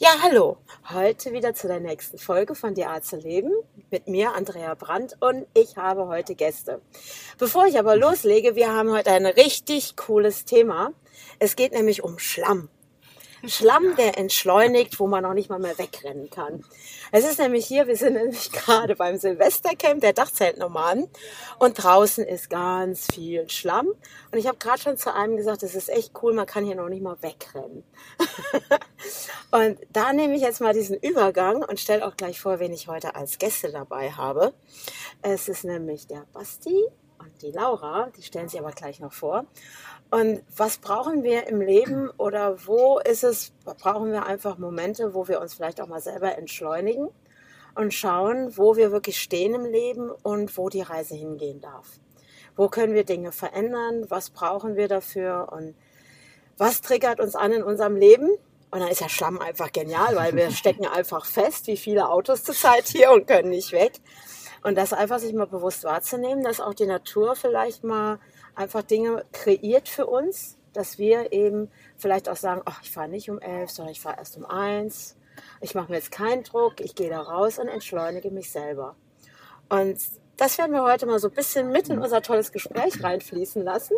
Ja, hallo. Heute wieder zu der nächsten Folge von Die Art zu leben mit mir, Andrea Brandt, und ich habe heute Gäste. Bevor ich aber loslege, wir haben heute ein richtig cooles Thema. Es geht nämlich um Schlamm. Schlamm, der entschleunigt, wo man noch nicht mal mehr wegrennen kann. Es ist nämlich hier, wir sind nämlich gerade beim Silvestercamp der Dachzeltnomaden und draußen ist ganz viel Schlamm. Und ich habe gerade schon zu einem gesagt, es ist echt cool, man kann hier noch nicht mal wegrennen. und da nehme ich jetzt mal diesen Übergang und stelle auch gleich vor, wen ich heute als Gäste dabei habe. Es ist nämlich der Basti und die Laura, die stellen sich aber gleich noch vor. Und was brauchen wir im Leben oder wo ist es, brauchen wir einfach Momente, wo wir uns vielleicht auch mal selber entschleunigen und schauen, wo wir wirklich stehen im Leben und wo die Reise hingehen darf. Wo können wir Dinge verändern? Was brauchen wir dafür? Und was triggert uns an in unserem Leben? Und dann ist ja Schlamm einfach genial, weil wir stecken einfach fest, wie viele Autos zurzeit hier und können nicht weg. Und das einfach sich mal bewusst wahrzunehmen, dass auch die Natur vielleicht mal einfach Dinge kreiert für uns, dass wir eben vielleicht auch sagen, ach, ich fahre nicht um elf, sondern ich fahre erst um eins. Ich mache mir jetzt keinen Druck, ich gehe da raus und entschleunige mich selber. Und das werden wir heute mal so ein bisschen mit in unser tolles Gespräch reinfließen lassen.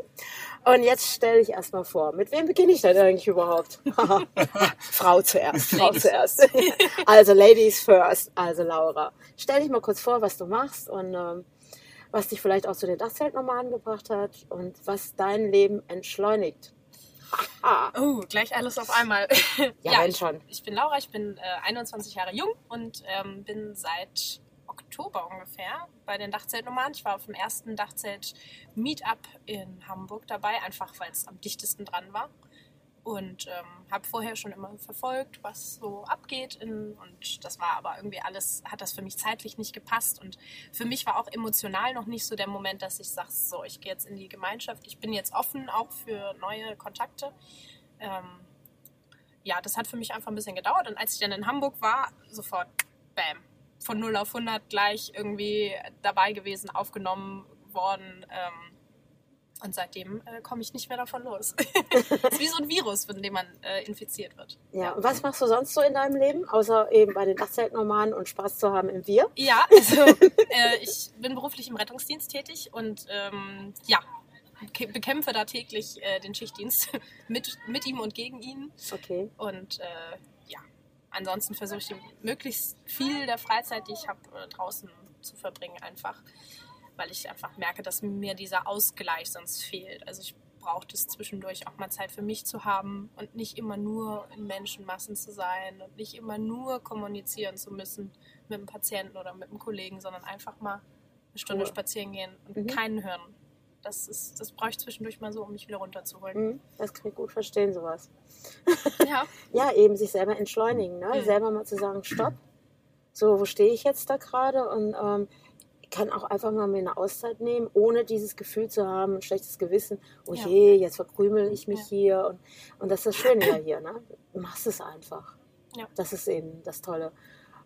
Und jetzt stelle ich erstmal vor, mit wem beginne ich denn eigentlich überhaupt? Frau zuerst, Frau zuerst. also Ladies first, also Laura. Stell dich mal kurz vor, was du machst und ähm, was dich vielleicht auch zu den Dachzeltnomaden gebracht hat und was dein Leben entschleunigt. oh, gleich alles auf einmal. ja, ja wenn schon. Ich, ich, bin Laura, ich bin äh, 21 Jahre jung und ähm, bin seit Oktober ungefähr bei den Dachzeltnomaden. Ich war auf dem ersten Dachzelt-Meetup in Hamburg dabei, einfach weil es am dichtesten dran war. Und ähm, habe vorher schon immer verfolgt, was so abgeht. In, und das war aber irgendwie alles, hat das für mich zeitlich nicht gepasst. Und für mich war auch emotional noch nicht so der Moment, dass ich sage, so, ich gehe jetzt in die Gemeinschaft. Ich bin jetzt offen auch für neue Kontakte. Ähm, ja, das hat für mich einfach ein bisschen gedauert. Und als ich dann in Hamburg war, sofort, bam, von 0 auf 100 gleich irgendwie dabei gewesen, aufgenommen worden. Ähm, und seitdem äh, komme ich nicht mehr davon los. Es ist wie so ein Virus, von dem man äh, infiziert wird. Ja, und was machst du sonst so in deinem Leben, außer eben bei den Dachzeltnomaden und Spaß zu haben im Wir? Ja, also äh, ich bin beruflich im Rettungsdienst tätig und ähm, ja, bekämpfe da täglich äh, den Schichtdienst mit, mit ihm und gegen ihn. Okay. Und äh, ja, ansonsten versuche ich möglichst viel der Freizeit, die ich habe, äh, draußen zu verbringen, einfach. Weil ich einfach merke, dass mir dieser Ausgleich sonst fehlt. Also ich brauche es zwischendurch auch mal Zeit für mich zu haben und nicht immer nur in Menschenmassen zu sein und nicht immer nur kommunizieren zu müssen mit einem Patienten oder mit einem Kollegen, sondern einfach mal eine Stunde cool. spazieren gehen und mhm. keinen hören das, ist, das brauche ich zwischendurch mal so, um mich wieder runterzuholen. Mhm, das kann ich gut verstehen, sowas. Ja. ja, eben sich selber entschleunigen, ne? Mhm. selber mal zu sagen, stopp, so, wo stehe ich jetzt da gerade und ähm, ich kann auch einfach mal mir eine Auszeit nehmen, ohne dieses Gefühl zu haben, ein schlechtes Gewissen, oh ja. je, jetzt verkrümel ich mich ja. hier und, und das ist das Schöne ja hier, ne? du machst es einfach. Ja. Das ist eben das Tolle.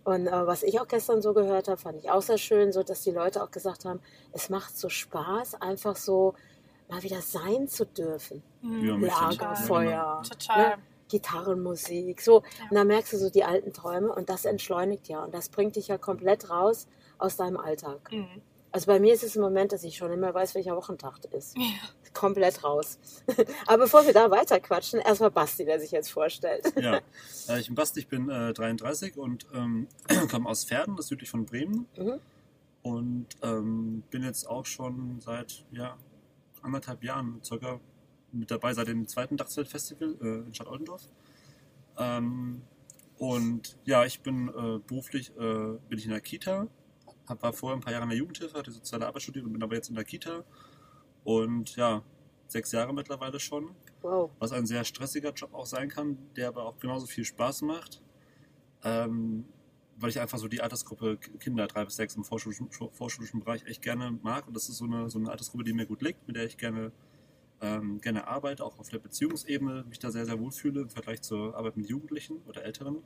Und äh, was ich auch gestern so gehört habe, fand ich auch sehr schön, so dass die Leute auch gesagt haben, es macht so Spaß, einfach so mal wieder sein zu dürfen. Mhm. Lagerfeuer, total. Ne? Gitarrenmusik, so. Ja. Und da merkst du so die alten Träume und das entschleunigt ja und das bringt dich ja komplett raus aus deinem Alltag. Mhm. Also bei mir ist es im Moment, dass ich schon immer weiß, welcher Wochentag ist. Ja. Komplett raus. Aber bevor wir da weiter quatschen, erstmal Basti, der sich jetzt vorstellt. Ja, äh, ich bin Basti, ich bin äh, 33 und ähm, komme aus Pferden, das ist südlich von Bremen. Mhm. Und ähm, bin jetzt auch schon seit ja, anderthalb Jahren circa mit dabei, seit dem zweiten Dachzeltfestival äh, in Stadt Oldendorf. Ähm, und ja, ich bin äh, beruflich äh, bin ich in der Kita hab, war vorher ein paar Jahre in der Jugendhilfe, hatte soziale Arbeit studiert und bin aber jetzt in der Kita. Und ja, sechs Jahre mittlerweile schon. Wow. Was ein sehr stressiger Job auch sein kann, der aber auch genauso viel Spaß macht. Ähm, weil ich einfach so die Altersgruppe Kinder drei bis sechs im vorschulischen, vorschulischen Bereich echt gerne mag. Und das ist so eine, so eine Altersgruppe, die mir gut liegt, mit der ich gerne, ähm, gerne arbeite, auch auf der Beziehungsebene mich da sehr, sehr wohlfühle im Vergleich zur Arbeit mit Jugendlichen oder Älteren.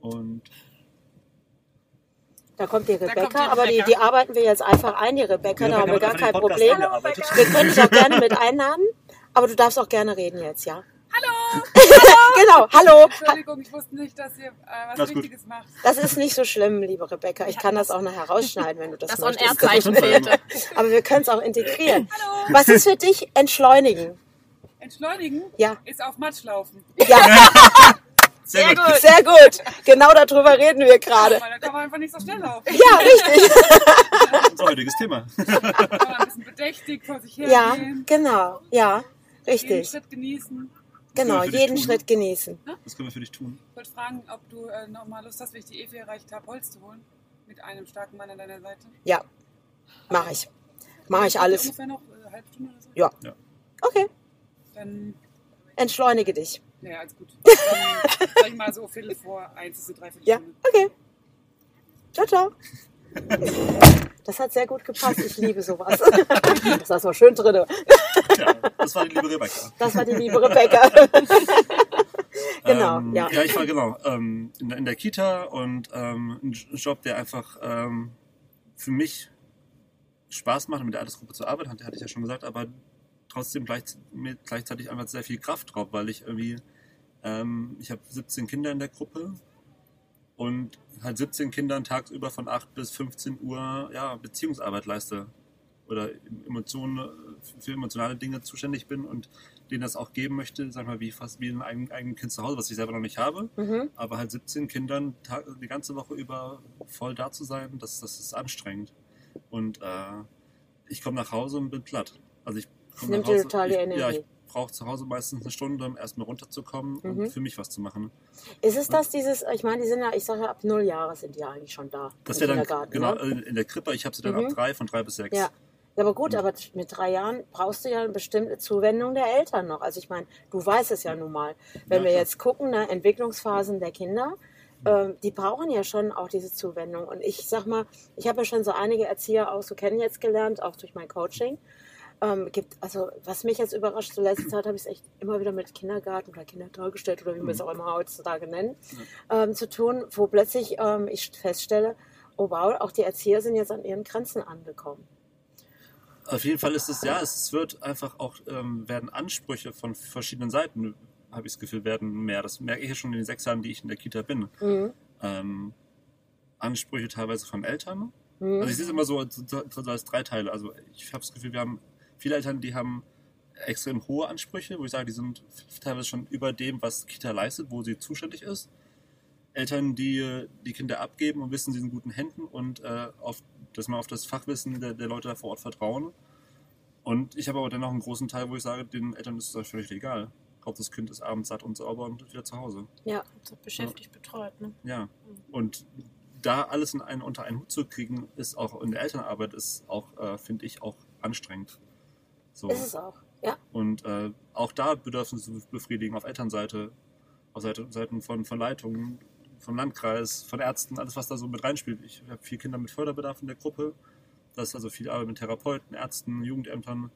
Und da kommt die Rebecca, kommt die aber die, die, arbeiten wir jetzt einfach ein, die Rebecca, da haben wir gar kein Problem. Wir können dich auch gerne mit einladen, aber du darfst auch gerne reden jetzt, ja? Hallo! Hallo! genau, hallo. Entschuldigung, ich wusste nicht, dass ihr äh, was gut. Wichtiges macht. Das ist nicht so schlimm, liebe Rebecca. Ich kann das auch nachher rausschneiden, wenn du das, Das möchtest. On-Air-Zeichen fehlte. Aber wir können es auch integrieren. Hallo. Was ist für dich entschleunigen? Entschleunigen Ja. ist auf Matsch laufen. Ja, Sehr, gut. sehr gut. Genau darüber reden wir gerade. Weil da kann man einfach nicht so schnell laufen. Ja, richtig. Unser heutiges Thema. Da kann man ein bisschen bedächtig vor sich Ja, hergehen. genau. Ja, Jeden richtig. Schritt genießen. Genau, jeden. Schritt genießen. Was können wir für dich tun? Ich wollte fragen, ob du äh, noch mal Lust hast, wenn ich die Efe erreicht habe, Holz zu holen. Mit einem starken Mann an deiner Seite. Ja, mache ich. Mache ich alles. Ungefähr noch äh, eine halbe Stunde oder so. Ja. Ja. Okay, Dann, entschleunige dich. Naja, alles gut. Dann sag ich mal so Viertel vor eins ist eine Ja, Dreiviertelstunde. okay. Ciao, ciao. Das hat sehr gut gepasst. Ich liebe sowas. Das war mal schön drin. Ja, das war die liebe Rebecca. Das war die liebe Rebecca. Genau, ähm, ja. Ja, ich war genau ähm, in, der, in der Kita und ähm, ein Job, der einfach ähm, für mich Spaß macht, mit der Altersgruppe zu arbeiten, hatte, hatte ich ja schon gesagt, aber trotzdem gleich, mit gleichzeitig einfach sehr viel Kraft drauf, weil ich irgendwie, ähm, ich habe 17 Kinder in der Gruppe und halt 17 Kindern tagsüber von 8 bis 15 Uhr ja, Beziehungsarbeit leiste oder Emotionen, für emotionale Dinge zuständig bin und denen das auch geben möchte, sag mal, wie fast wie ein eigen, eigenen Kind zu Hause, was ich selber noch nicht habe. Mhm. Aber halt 17 Kindern die ganze Woche über voll da zu sein, das, das ist anstrengend. Und äh, ich komme nach Hause und bin platt. Also ich komme Nimmt nach Hause. total die ich, Energie. Ja, ich brauche zu Hause meistens eine Stunde, um erstmal runterzukommen Mhm. und für mich was zu machen. Ist es das, dieses, ich meine, die sind ja, ich sage ja, ab null Jahre sind die ja eigentlich schon da. Das wäre dann genau ne? in der Krippe. Ich habe sie dann Mhm. ab drei, von drei bis sechs. Ja. Ja, aber gut, Mhm. aber mit drei Jahren brauchst du ja eine bestimmte Zuwendung der Eltern noch. Also ich meine, du weißt es ja nun mal. Wenn Ja, wir jetzt gucken, ne, Entwicklungsphasen der Kinder, ähm, die brauchen ja schon auch diese Zuwendung. Und ich sag mal, ich habe ja schon so einige Erzieher auch so kennen jetzt gelernt, auch durch mein Coaching. Ähm, gibt, also was mich jetzt überrascht, zur letzten Zeit habe ich es echt immer wieder mit Kindergarten oder Kindertagesstätte oder wie wir es Mhm. auch immer heutzutage nennen, ähm, zu tun, wo plötzlich ähm, ich feststelle, oh wow, auch die Erzieher sind jetzt an ihren Grenzen angekommen. Auf jeden Fall ist es, ja, es wird einfach auch, ähm, werden Ansprüche von verschiedenen Seiten, habe ich das Gefühl, werden mehr. Das merke ich ja schon in den sechs Jahren, die ich in der Kita bin. Mhm. Ähm, Ansprüche teilweise von Eltern. Mhm. Also ich sehe es immer so, so, so als drei Teile. Also ich habe das Gefühl, wir haben viele Eltern, die haben extrem hohe Ansprüche, wo ich sage, die sind teilweise schon über dem, was Kita leistet, wo sie zuständig ist. Eltern, die die Kinder abgeben und wissen, sie sind in guten Händen und äh, auf, dass man auf das Fachwissen der, der Leute da vor Ort vertrauen. Und ich habe aber dennoch einen großen Teil, wo ich sage, den Eltern ist das völlig egal. Hauptsache das Kind ist abends satt und sauber und wieder zu Hause. Ja, So beschäftigt, betreut, ne? Ja. Und da alles in einen, unter einen Hut zu kriegen, ist auch in der Elternarbeit ist auch, äh, finde ich, auch anstrengend. So. ist es auch. Ja, Und äh, auch da Bedürfnisse zu befriedigen auf Elternseite, auf Seite, Seiten von, von Leitungen, von Landkreis, von Ärzten, alles was da so mit reinspielt. Ich habe vier Kinder mit Förderbedarf in der Gruppe. Das ist also viel Arbeit mit Therapeuten, Ärzten, Jugendämtern.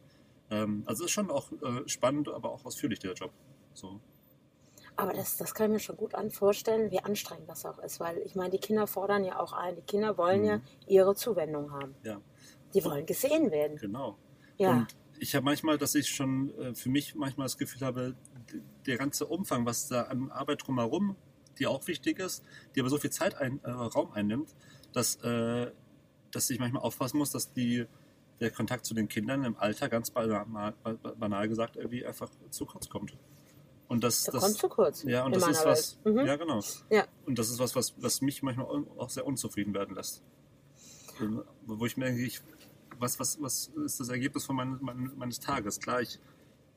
Ähm, also ist schon auch äh, spannend, aber auch ausführlich der Job. So. aber das, das kann ich mir schon gut an vorstellen, wie anstrengend das auch ist, weil ich meine, die Kinder fordern ja auch ein. Die Kinder wollen ja Mhm. ihre Zuwendung haben. Ja. Die wollen gesehen werden. Genau. Ja, Und ich habe manchmal, dass ich schon äh, für mich manchmal das Gefühl habe, der ganze Umfang, was da an Arbeit drumherum, die auch wichtig ist, die aber so viel Zeit ein, äh, Raum einnimmt, dass, äh, dass ich manchmal aufpassen muss, dass die, der Kontakt zu den Kindern im Alter ganz banal, banal gesagt irgendwie einfach zu kurz kommt. Und das, das, das kommt zu kurz ja, und das ist was. Mhm. ja genau. Ja. Und das ist was, was, was mich manchmal auch sehr unzufrieden werden lässt. Ähm, Wo ich mir denke, ich, was, was, was ist das Ergebnis von mein, mein, meines Tages? Klar, ich,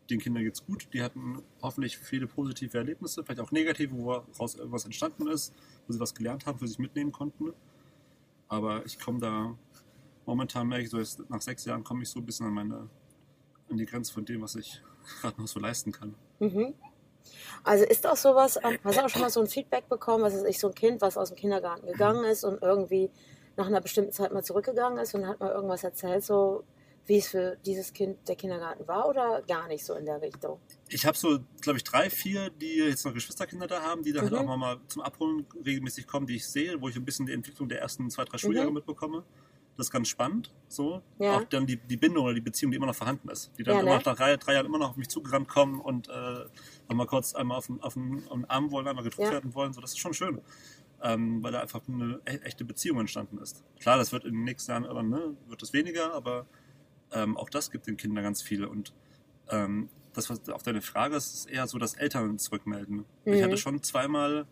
den Kindern geht's gut, die hatten hoffentlich viele positive Erlebnisse, vielleicht auch negative, wo daraus irgendwas entstanden ist, wo sie was gelernt haben, für sich mitnehmen konnten. Aber ich komme da, momentan merke ich so, jetzt nach sechs Jahren komme ich so ein bisschen an meine, an die Grenze von dem, was ich gerade noch so leisten kann. Mhm. Also ist auch sowas, hast du auch schon mal so ein Feedback bekommen, was ist ich so ein Kind, was aus dem Kindergarten gegangen ist und irgendwie nach einer bestimmten Zeit mal zurückgegangen ist und hat mal irgendwas erzählt, so wie es für dieses Kind der Kindergarten war oder gar nicht so in der Richtung? Ich habe so, glaube ich, drei, vier, die jetzt noch Geschwisterkinder da haben, die da halt Mhm. auch mal zum Abholen regelmäßig kommen, die ich sehe, wo ich ein bisschen die Entwicklung der ersten zwei, drei Schuljahre Mhm. mitbekomme. das ist ganz spannend. So. Ja. Auch dann die, die Bindung oder die Beziehung, die immer noch vorhanden ist. Die dann Ja, immer ne? nach drei, drei Jahren immer noch auf mich zugerannt kommen und äh, nochmal kurz einmal auf den, auf, den, auf den Arm wollen, einmal gedrückt Ja. werden wollen. So, das ist schon schön. Ähm, weil da einfach eine e- echte Beziehung entstanden ist. Klar, das wird in den nächsten Jahren irgendwann, ne, wird es weniger, aber ähm, auch das gibt den Kindern ganz viel. Und ähm, das, was auf deine Frage ist, ist eher so, dass Eltern zurückmelden. Ich Mhm. hatte schon zweimal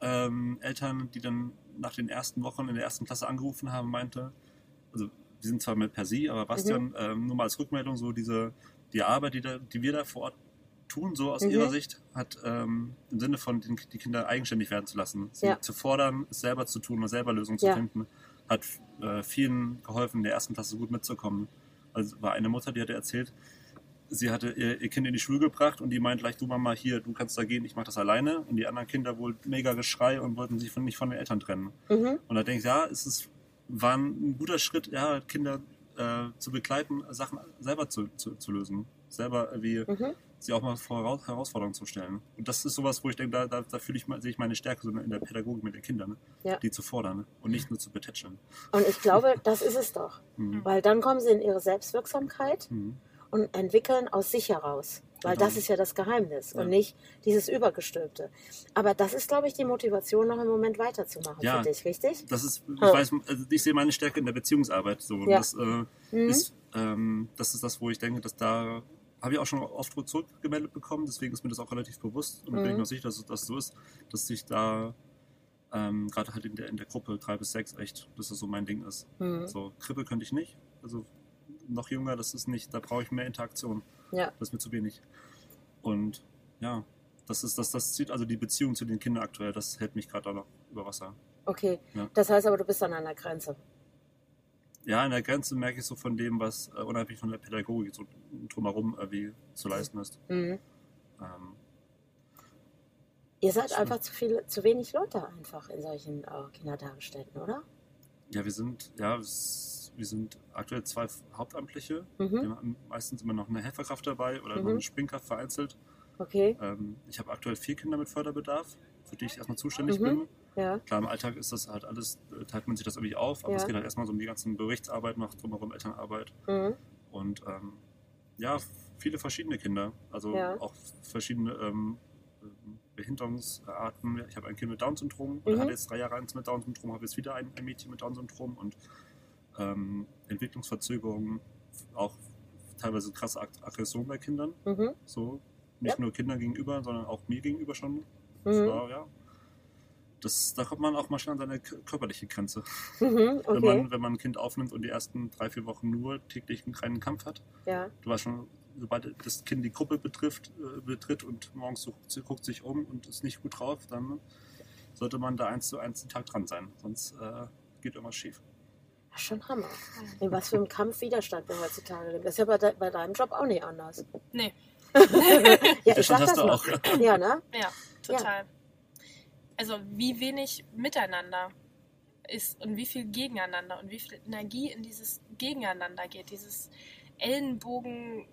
ähm, Eltern, die dann nach den ersten Wochen in der ersten Klasse angerufen haben, meinte, also die sind zwar mit per Sie, aber Bastian, Mhm. ähm, nur mal als Rückmeldung, so diese, die Arbeit, die, da, die wir da vor Ort tun, so aus Mhm. ihrer Sicht, hat ähm, im Sinne von den, die Kinder eigenständig werden zu lassen, sie Ja. zu fordern, es selber zu tun und selber Lösungen zu Ja. finden, hat äh, vielen geholfen, in der ersten Klasse gut mitzukommen. Also war eine Mutter, die hatte erzählt, sie hatte ihr, ihr Kind in die Schule gebracht und die meint gleich, du Mama, hier, du kannst da gehen, ich mache das alleine. Und die anderen Kinder wohl mega Geschrei und wollten sich von, nicht von den Eltern trennen. Mhm. Und da denke ich, ja, es ist, war ein guter Schritt, ja, Kinder äh, zu begleiten, Sachen selber zu, zu, zu lösen. Selber wie Mhm. Sie auch mal vor Heraus- Herausforderungen zu stellen. Und das ist sowas, wo ich denke, da, da, da fühle ich, mal- sehe ich meine Stärke so in der Pädagogik mit den Kindern, ne? Ja. die zu fordern ne? und nicht nur zu betätscheln. Und ich glaube, das ist es doch. Mhm. Weil dann kommen sie in ihre Selbstwirksamkeit Mhm. und entwickeln aus sich heraus. Weil Genau. das ist ja das Geheimnis Ja. und nicht dieses Übergestülpte. Aber das ist, glaube ich, die Motivation, noch im Moment weiterzumachen Ja. für dich, richtig? Das ist, ich Ja. weiß, also ich sehe meine Stärke in der Beziehungsarbeit. So. Und Ja. Das, äh, Mhm. ist, ähm, das ist das, wo ich denke, dass da habe ich auch schon oft zurückgemeldet bekommen, deswegen ist mir das auch relativ bewusst und Mhm. bin ich mir auch sicher, dass das so ist, dass sich da ähm, gerade halt in der, in der Gruppe drei bis sechs echt, dass das so mein Ding ist. Mhm. So, Krippe könnte ich nicht, also noch jünger, das ist nicht, da brauche ich mehr Interaktion, Ja. das ist mir zu wenig. Und ja, das ist das, das zieht also die Beziehung zu den Kindern aktuell, das hält mich gerade auch noch über Wasser. Okay. Ja. Das heißt aber, du bist an einer Grenze. Ja, an der Grenze merke ich so von dem, was äh, unabhängig von der Pädagogik so drumherum äh, wie zu leisten ist. Mhm. Ähm, Ihr seid einfach zu viele, zu wenig Leute einfach in solchen äh, Kindertagesstätten, oder? ja, wir sind, ja, wir sind aktuell zwei Hauptamtliche. Mhm. Wir haben meistens immer noch eine Helferkraft dabei oder noch Mhm. eine Springkraft vereinzelt. Okay. Ähm, ich habe aktuell vier Kinder mit Förderbedarf, für die ich erstmal zuständig Mhm. bin. Ja. Klar, im Alltag ist das halt alles, äh, teilt man sich das irgendwie auf, aber Ja. es geht halt erstmal so um die ganzen Berichtsarbeit, noch drumherum Elternarbeit. Mhm. Und ähm, ja, viele verschiedene Kinder. Also Ja. auch verschiedene ähm, ähm, Behinderungsarten. Ich habe ein Kind mit Down-Syndrom, Mhm. oder hatte jetzt drei Jahre eins mit Down-Syndrom, habe jetzt wieder ein, ein Mädchen mit Down-Syndrom und ähm, Entwicklungsverzögerungen, auch teilweise krasse Ag Aggression bei Kindern. Mhm. So nicht Ja. nur Kindern gegenüber, sondern auch mir gegenüber schon. Das Mhm. war, ja. Das, da kommt man auch mal schnell an seine körperliche Grenze. Mhm. Wenn, Okay. man, wenn man ein Kind aufnimmt und die ersten drei, vier Wochen nur täglich einen kleinen Kampf hat, Ja. du weißt schon, sobald das Kind die Gruppe betrifft, äh, betritt und morgens so, guckt sich um und ist nicht gut drauf, dann sollte man da eins zu eins den Tag dran sein. Sonst äh, geht irgendwas schief. Das ist schon Hammer. In was für einem Kampfwiderstand wir heutzutage leben. Das ist ja bei, de bei deinem Job auch nicht anders. Nee, Ja, ich sag hast das du mal. auch. Ja, ne? ja, total. Also wie wenig miteinander ist und wie viel gegeneinander und wie viel Energie in dieses Gegeneinander geht, dieses Ellenbogen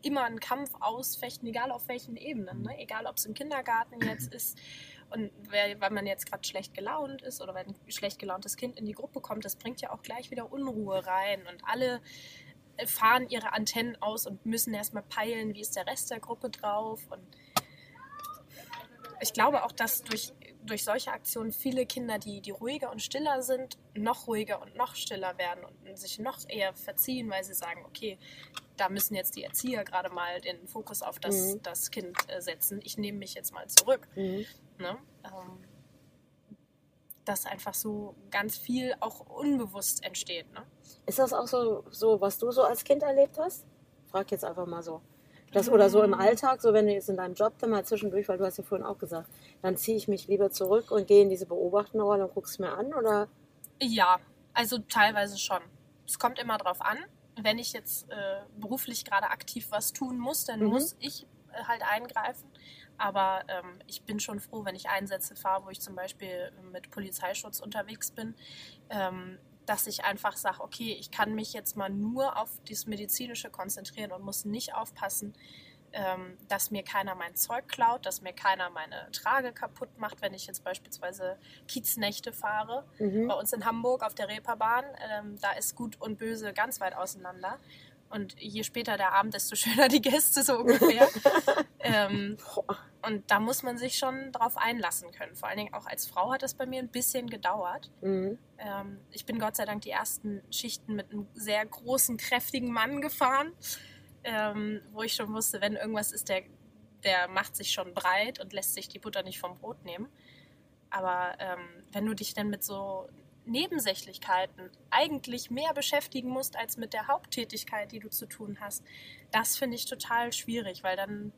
immer einen Kampf ausfechten, egal auf welchen Ebenen, ne? egal ob es im Kindergarten jetzt ist und weil man jetzt gerade schlecht gelaunt ist oder wenn ein schlecht gelauntes Kind in die Gruppe kommt, das bringt ja auch gleich wieder Unruhe rein und alle fahren ihre Antennen aus und müssen erstmal peilen, wie ist der Rest der Gruppe drauf und ich glaube auch, dass durch, durch solche Aktionen viele Kinder, die, die ruhiger und stiller sind, noch ruhiger und noch stiller werden und sich noch eher verziehen, weil sie sagen, okay, da müssen jetzt die Erzieher gerade mal den Fokus auf das, Mhm. das Kind äh, setzen. Ich nehme mich jetzt mal zurück. Mhm. Ne? Ähm, dass einfach so ganz viel auch unbewusst entsteht. Ne? Ist das auch so, so, was du so als Kind erlebt hast? Frag jetzt einfach mal so. Das, oder so im Alltag, so wenn du jetzt in deinem Job dann mal zwischendurch, weil du hast ja vorhin auch gesagt, dann ziehe ich mich lieber zurück und gehe in diese beobachtende Rolle und guck's mir an, oder? Ja, also teilweise schon. Es kommt immer drauf an. Wenn ich jetzt äh, beruflich gerade aktiv was tun muss, dann Mhm. muss ich äh, halt eingreifen. Aber ähm, ich bin schon froh, wenn ich Einsätze fahre, wo ich zum Beispiel mit Polizeischutz unterwegs bin, ähm, dass ich einfach sage, okay, ich kann mich jetzt mal nur auf das Medizinische konzentrieren und muss nicht aufpassen, ähm, dass mir keiner mein Zeug klaut, dass mir keiner meine Trage kaputt macht, wenn ich jetzt beispielsweise Kieznächte fahre. Mhm. Bei uns in Hamburg auf der Reeperbahn, ähm, da ist Gut und Böse ganz weit auseinander. Und je später der Abend, desto schöner die Gäste so ungefähr. ähm, und da muss man sich schon drauf einlassen können. Vor allen Dingen auch als Frau hat es bei mir ein bisschen gedauert. Mhm. Ähm, ich bin Gott sei Dank die ersten Schichten mit einem sehr großen, kräftigen Mann gefahren, ähm, wo ich schon wusste, wenn irgendwas ist, der, der macht sich schon breit und lässt sich die Butter nicht vom Brot nehmen. Aber ähm, wenn du dich dann mit so Nebensächlichkeiten eigentlich mehr beschäftigen musst als mit der Haupttätigkeit, die du zu tun hast, das finde ich total schwierig, weil dann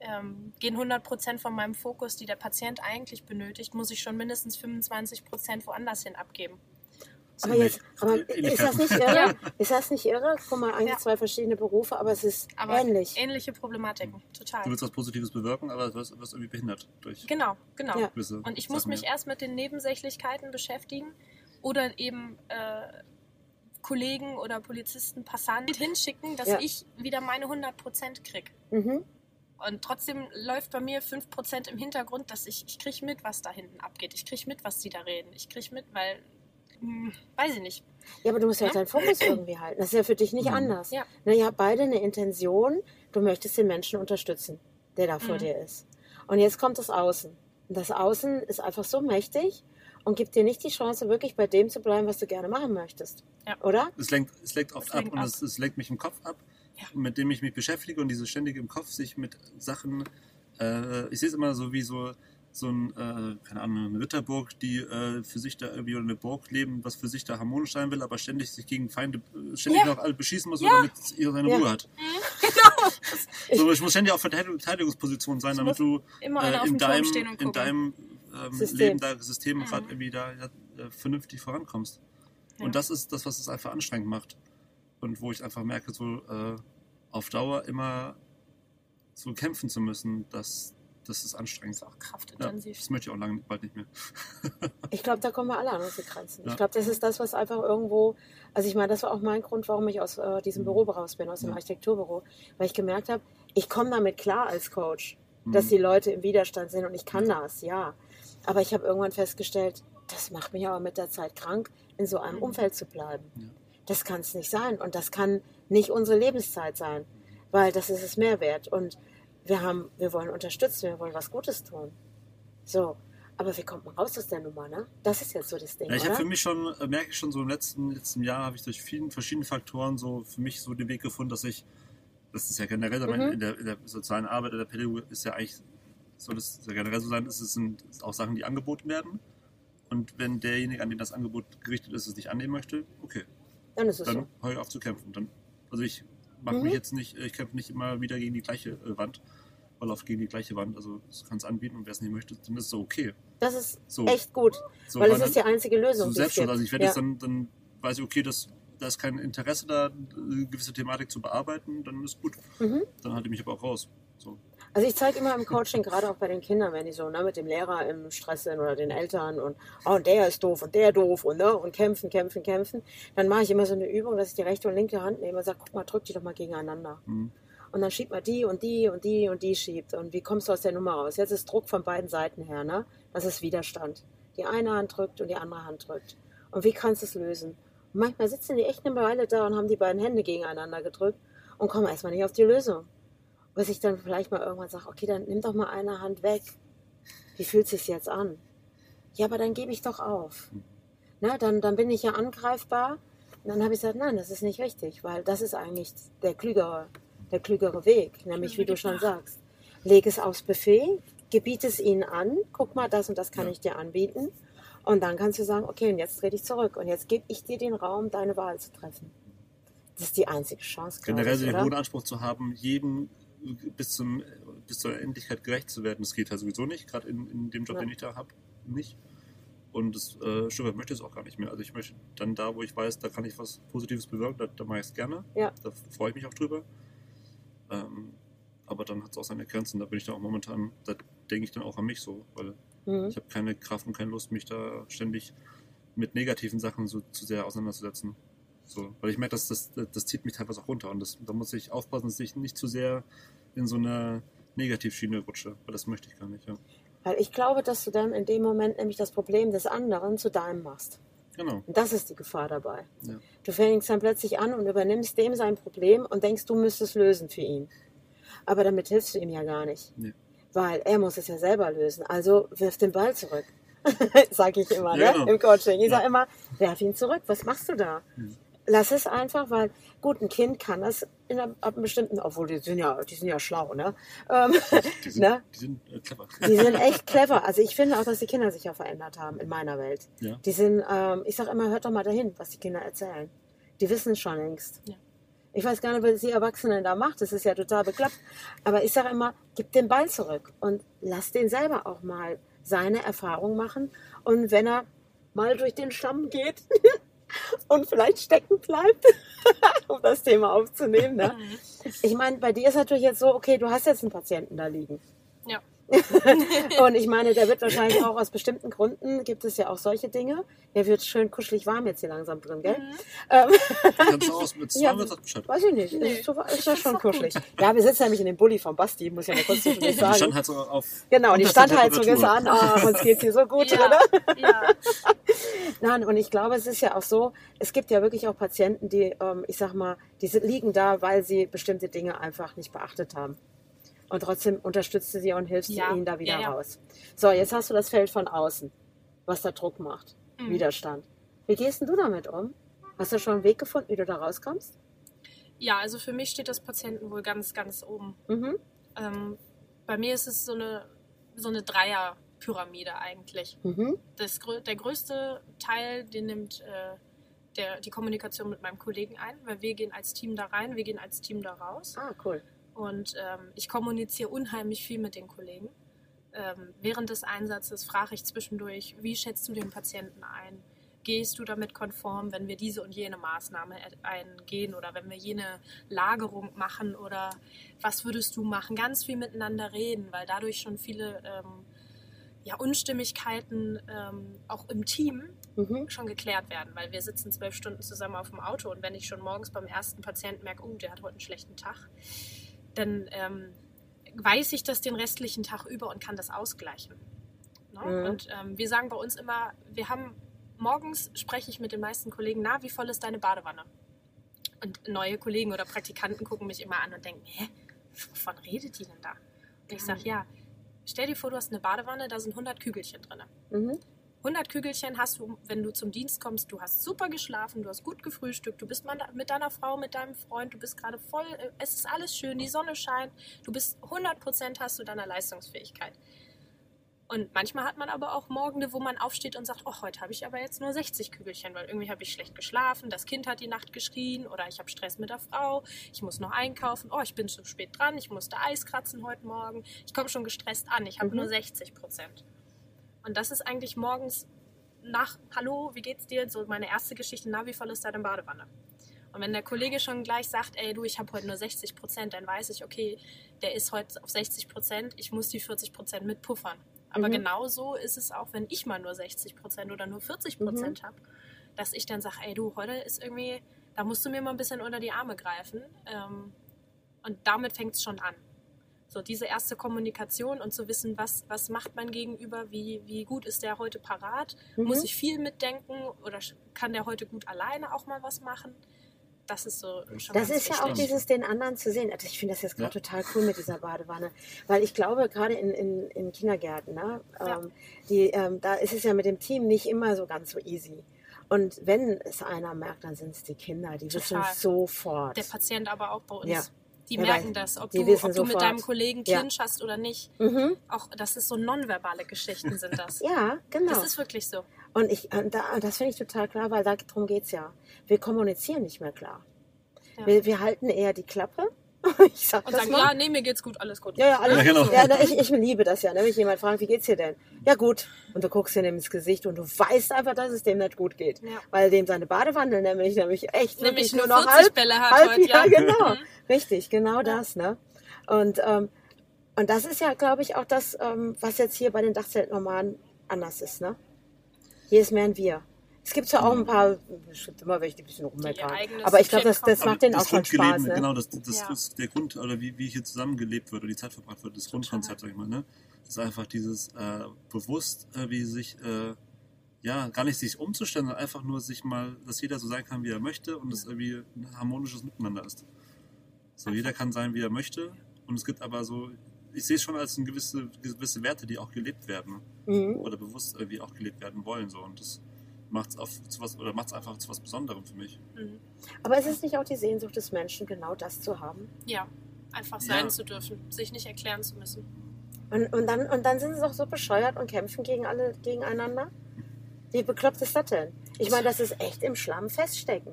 ähm, gehen 100 Prozent von meinem Fokus, die der Patient eigentlich benötigt, muss ich schon mindestens 25 Prozent woanders hin abgeben. Aber jetzt, aber ist das nicht irre? Ja. Ist das nicht irre? Guck mal, eigentlich Ja. zwei verschiedene Berufe, aber es ist Aber ähnlich. ähnliche Problematiken, Du total. willst was Positives bewirken, aber du wirst, irgendwie behindert durch Genau, genau. Ja. Und ich muss mich ja. erst mit den Nebensächlichkeiten beschäftigen oder eben äh, Kollegen oder Polizisten, Passanten hinschicken, dass Ja. ich wieder meine 100 Prozent kriege. Mhm. Und trotzdem läuft bei mir 5% im Hintergrund, dass ich, ich kriege mit, was da hinten abgeht. Ich kriege mit, was die da reden. Ich kriege mit, weil, hm, weiß ich nicht. Ja, aber du musst ja auch Ja. deinen Fokus irgendwie halten. Das ist ja für dich nicht Mhm. anders. Ja. Na, ihr habt beide eine Intention, du möchtest den Menschen unterstützen, der da vor Mhm. dir ist. Und jetzt kommt das Außen. Und das Außen ist einfach so mächtig und gibt dir nicht die Chance, wirklich bei dem zu bleiben, was du gerne machen möchtest. Ja. Oder? Es lenkt, es lenkt oft Es ab lenkt und ab. Es, es lenkt mich im Kopf ab, Ja. mit dem ich mich beschäftige und dieses ständige im Kopf sich mit Sachen, äh, ich sehe es immer so wie so, so ein, äh, keine Ahnung, eine Ritterburg, die äh, für sich da irgendwie oder eine Burg leben, was für sich da harmonisch sein will, aber ständig sich gegen Feinde, äh, ständig Ja. noch alle beschießen muss, Ja. damit ihr seine Ja. Ruhe hat. Genau. So, ich muss ständig auf Verteidigung- Verteidigungsposition sein, damit du äh, in deinem, stehen und in deinem ähm, System. Leben, da System Mhm. gerade irgendwie da ja, äh, vernünftig vorankommst. Ja. Und das ist das, was es einfach anstrengend macht. Und wo ich einfach merke, so äh, auf Dauer immer so kämpfen zu müssen, das, das ist anstrengend. ist auch Ja, kraftintensiv. das möchte ich auch lange bald nicht mehr. Ich glaube, da kommen wir alle an unsere Grenzen. Ja. Ich glaube, das ist das, was einfach irgendwo, also ich meine, das war auch mein Grund, warum ich aus äh, diesem Mhm. Büro raus bin, aus dem Ja. Architekturbüro, weil ich gemerkt habe, ich komme damit klar als Coach, dass Mhm. die Leute im Widerstand sind und ich kann das, ja. Aber ich habe irgendwann festgestellt, das macht mich aber mit der Zeit krank, in so einem. Umfeld zu bleiben. Ja. Das kann es nicht sein und das kann nicht unsere Lebenszeit sein, weil das ist es mehr wert und wir haben, wir wollen unterstützen, wir wollen was Gutes tun. So, aber wie kommt man raus aus der Nummer, ne? Das ist jetzt so das Ding, Ja, ich habe für mich schon, äh, merke ich schon so im letzten, letzten Jahr, habe ich durch vielen verschiedene Faktoren so für mich so den Weg gefunden, dass ich, das ist ja generell, Mhm. in, der, in der sozialen Arbeit, in der Pädagogik ist ja eigentlich, soll es ja generell so sein, es sind auch Sachen, die angeboten werden. Und wenn derjenige, an den das Angebot gerichtet ist, es nicht annehmen möchte, okay, Dann ist es dann so. ich auf zu kämpfen. Dann, also ich mache Mhm. mich jetzt nicht, ich kämpfe nicht immer wieder gegen die gleiche äh, Wand, oder auf gegen die gleiche Wand. Also das kann es anbieten und wer es nicht möchte, dann ist es so okay. Das ist So, echt gut, so, weil es dann- ist die einzige Lösung. so es Selbstschutz. gibt. Also ich werde ja. jetzt dann, dann weiß ich, okay, das, da ist kein Interesse da, eine gewisse Thematik zu bearbeiten, dann ist gut. Mhm. Dann halte ich mich aber auch raus. So. Also ich zeige immer im Coaching, gerade auch bei den Kindern, wenn die so ne, mit dem Lehrer im Stress sind oder den Eltern und oh, und der ist doof und der doof und, ne, und kämpfen, kämpfen, kämpfen, dann mache ich immer so eine Übung, dass ich die rechte und linke Hand nehme und sage, guck mal, drück die doch mal gegeneinander. Mhm. Und dann schiebt man die und die und die und die schiebt. Und wie kommst du aus der Nummer raus? Jetzt ist Druck von beiden Seiten her, ne? Das ist Widerstand. Die eine Hand drückt und die andere Hand drückt. Und wie kannst du es lösen? Und manchmal sitzen die echt eine Weile da und haben die beiden Hände gegeneinander gedrückt und kommen erstmal nicht auf die Lösung. Bis ich dann vielleicht mal irgendwann sage, okay, dann nimm doch mal eine Hand weg. Wie fühlt sich jetzt an? Ja, aber dann gebe ich doch auf. Na, dann, dann bin ich ja angreifbar. Und dann habe ich gesagt, nein, das ist nicht richtig, weil das ist eigentlich der klügere, der klügere Weg, nämlich wie du schon sagst. Leg es aufs Buffet, gebiet es ihnen an, guck mal, das und das kann Ja. ich dir anbieten. Und dann kannst du sagen, okay, und jetzt dreh dich zurück. Und jetzt gebe ich dir den Raum, deine Wahl zu treffen. Das ist die einzige Chance, Generell ich, den hohen Anspruch zu haben, jedem bis, zum, bis zur Endlichkeit gerecht zu werden, das geht halt sowieso nicht, gerade in, in dem Job, Ja. den ich da habe, nicht. Und das äh, Stück weit möchte ich es auch gar nicht mehr. Also ich möchte dann da, wo ich weiß, da kann ich was Positives bewirken, da, da mache ich es gerne. Ja. Da freue ich mich auch drüber. Ähm, aber dann hat es auch seine Grenzen. Da bin ich dann auch momentan, da denke ich dann auch an mich so, weil Mhm. ich habe keine Kraft und keine Lust, mich da ständig mit negativen Sachen so zu sehr auseinanderzusetzen. So, weil ich merke, dass das, das zieht mich teilweise auch runter und das, da muss ich aufpassen, dass ich nicht zu sehr in so eine Negativschiene rutsche. Weil das möchte ich gar nicht, ja. Weil ich glaube, dass du dann in dem Moment nämlich das Problem des anderen zu deinem machst. Genau. Und das ist die Gefahr dabei. Ja. Du fängst dann plötzlich an und übernimmst dem sein Problem und denkst, du müsstest lösen für ihn. Aber damit hilfst du ihm ja gar nicht. Nee. Weil er muss es ja selber lösen. Also wirf den Ball zurück. sag ich immer, Ja, ne? genau. Im Coaching. Ich Ja. sag immer, werf ihn zurück. Was machst du da? Hm. Lass es einfach, weil gut, ein Kind kann das in einem, ab einem bestimmten, obwohl die sind ja, die sind ja schlau, ne? Ähm, Die sind, ne? die sind äh, clever. Die sind echt clever. Also ich finde auch, dass die Kinder sich ja verändert haben in meiner Welt. Ja. Die sind, ähm, ich sag immer, hört doch mal dahin, was die Kinder erzählen. Die wissen es schon längst. Ja. Ich weiß gar nicht, was die Erwachsenen da macht. Das ist ja total bekloppt. Aber ich sage immer, gib den Ball zurück und lass den selber auch mal seine Erfahrung machen. Und wenn er mal durch den Schlamm geht und vielleicht stecken bleibt, um das Thema aufzunehmen. Ne? Ich meine, bei dir ist natürlich jetzt so, okay, du hast jetzt einen Patienten da liegen. Ja. Und ich meine, der wird wahrscheinlich auch aus bestimmten Gründen, gibt es ja auch solche Dinge. Der wird schön kuschelig warm jetzt hier langsam drin, gell? Ähm, Kannst du aus mit Ja, das weiß ich nicht. Nee. Ist, so, ist das schon kuschelig. Ja, wir sitzen nämlich in dem Bulli vom Basti, muss ich ja mal kurz Die sagen. halt so auf. Genau, die Standheizung ist an. Ah, uns geht's hier so gut, Ja, oder? ja. Nein, und ich glaube, es ist ja auch so, es gibt ja wirklich auch Patienten, die, ähm, ich sag mal, die sind, liegen da, weil sie bestimmte Dinge einfach nicht beachtet haben. Und trotzdem unterstützt du sie und hilfst Ja, ihnen da wieder ja, raus. So, jetzt hast du das Feld von außen, was da Druck macht, Mhm. Widerstand. Wie gehst denn du damit um? Hast du schon einen Weg gefunden, wie du da rauskommst? ja, also für mich steht das Patientenwohl ganz, ganz oben. Mhm. Ähm, bei mir ist es so eine, so eine Dreierpyramide eigentlich. Mhm. Das, der größte Teil, den nimmt äh, der, die Kommunikation mit meinem Kollegen ein, weil wir gehen als Team da rein, wir gehen als Team da raus. Ah, cool. Und ähm, ich kommuniziere unheimlich viel mit den Kollegen. Ähm, während des Einsatzes frage ich zwischendurch, wie schätzt du den Patienten ein? Gehst du damit konform, wenn wir diese und jene Maßnahme eingehen oder wenn wir jene Lagerung machen oder was würdest du machen? Ganz viel miteinander reden, weil dadurch schon viele ähm, ja, Unstimmigkeiten ähm, auch im Team Mhm. schon geklärt werden, weil wir sitzen zwölf Stunden zusammen auf dem Auto und wenn ich schon morgens beim ersten Patienten merke, oh, der hat heute einen schlechten Tag, dann ähm, weiß ich das den restlichen Tag über und kann das ausgleichen. Ne? Mhm. Und ähm, wir sagen bei uns immer, wir haben morgens spreche ich mit den meisten Kollegen, na, wie voll ist deine Badewanne? Und neue Kollegen oder Praktikanten gucken mich immer an und denken, hä, wovon redet die denn da? Und ich sage, ja, stell dir vor, du hast eine Badewanne, da sind 100 Kügelchen drin. Mhm. 100 Kügelchen hast du, wenn du zum Dienst kommst, du hast super geschlafen, du hast gut gefrühstückt, du bist mit deiner Frau, mit deinem Freund, du bist gerade voll, äh, es ist alles schön, die Sonne scheint, du bist 100% hast du deiner Leistungsfähigkeit. Und manchmal hat man aber auch Morgende, wo man aufsteht und sagt, oh, heute habe ich aber jetzt nur 60 Kügelchen, weil irgendwie habe ich schlecht geschlafen, das Kind hat die Nacht geschrien oder ich habe Stress mit der Frau, ich muss noch einkaufen, oh, ich bin zu spät dran, ich musste Eis kratzen heute Morgen, ich komme schon gestresst an, ich habe Mhm. nur 60 Prozent. Und das ist eigentlich morgens nach, hallo, wie geht's dir? So meine erste Geschichte, na, wie voll ist deine Badewanne? Und wenn der Kollege schon gleich sagt, ey, du, ich habe heute nur 60 Prozent, dann weiß ich, okay, der ist heute auf 60 Prozent, ich muss die 40 Prozent mitpuffern. Aber Mhm. genauso ist es auch, wenn ich mal nur 60 Prozent oder nur 40 Prozent habe, dass ich dann sage, ey, du, heute ist irgendwie, da musst du mir mal ein bisschen unter die Arme greifen. Ähm, und damit fängt es schon an. So diese erste Kommunikation und zu wissen, was, was macht mein Gegenüber, wie, wie gut ist der heute parat, Mhm. muss ich viel mitdenken oder kann der heute gut alleine auch mal was machen? Das ist so schon Das ganz ist ja auch wichtig. dieses, den anderen zu sehen. Also ich finde das jetzt gerade Ja. total cool mit dieser Badewanne. Weil ich glaube, gerade in, in, in Kindergärten, ne, Ja. ähm, die, ähm, da ist es ja mit dem Team nicht immer so ganz so easy. Und wenn es einer merkt, dann sind es die Kinder. Die wissen Total. sofort. Der Patient aber auch bei uns. Ja. Die Ja, merken das, ob du, ob du mit deinem Kollegen Ja. Clinch hast oder nicht. Mhm. Auch das ist so nonverbale Geschichten sind das. Ja, genau. Das ist wirklich so. Und ich, und da, das finde ich total klar, weil darum geht es ja. Wir kommunizieren nicht mehr klar. Ja. Wir, wir halten eher die Klappe. Ich sag Und das sagen, mal. ja, nee, mir geht's gut, alles gut. Ja, ja, alles Ja, genau. Ja, na, ich, ich liebe das ja. Ne? Wenn mich jemand fragt, wie geht's dir denn? Ja, gut. Und du guckst ihm ins Gesicht und du weißt einfach, dass es dem nicht gut geht. Ja. Weil dem seine Badewanne nämlich, nämlich echt Nämlich nur nur noch 40 halb, Bälle hat halb heute, ja, ja. genau. Mhm. Richtig, genau das. Ne? Und, ähm, und das ist ja, glaube ich, auch das, ähm, was jetzt hier bei den Dachzeltnomaden anders ist. Ne? Hier ist mehr ein Wir. Es gibt ja auch ein paar, es gibt immer welche, die ein bisschen rummeckern. Aber ich glaube, das, das macht denen auch das schon Spaß. Ne? genau, das, das Ja. ist der Grund, oder wie, wie hier zusammengelebt wird oder die Zeit verbracht wird, das Grundkonzept, sag ich mal, ne? Das ist einfach dieses äh, bewusst, äh, wie sich, äh, ja, gar nicht sich umzustellen, sondern einfach nur sich mal, dass jeder so sein kann, wie er möchte und es irgendwie ein harmonisches Miteinander ist. So, jeder kann sein, wie er möchte und es gibt aber so, ich sehe es schon als eine gewisse, gewisse Werte, die auch gelebt werden Mhm. oder bewusst irgendwie auch gelebt werden wollen, so und das macht's auf zu was oder macht's einfach zu was Besonderem für mich. Mhm. Aber ist es nicht auch die Sehnsucht des Menschen, genau das zu haben? Ja, einfach Ja. sein zu dürfen, sich nicht erklären zu müssen. Und, und, dann, und dann sind sie doch so bescheuert und kämpfen gegen alle gegeneinander? Wie bekloppt ist das denn? Ich meine, das ist echt im Schlamm feststecken.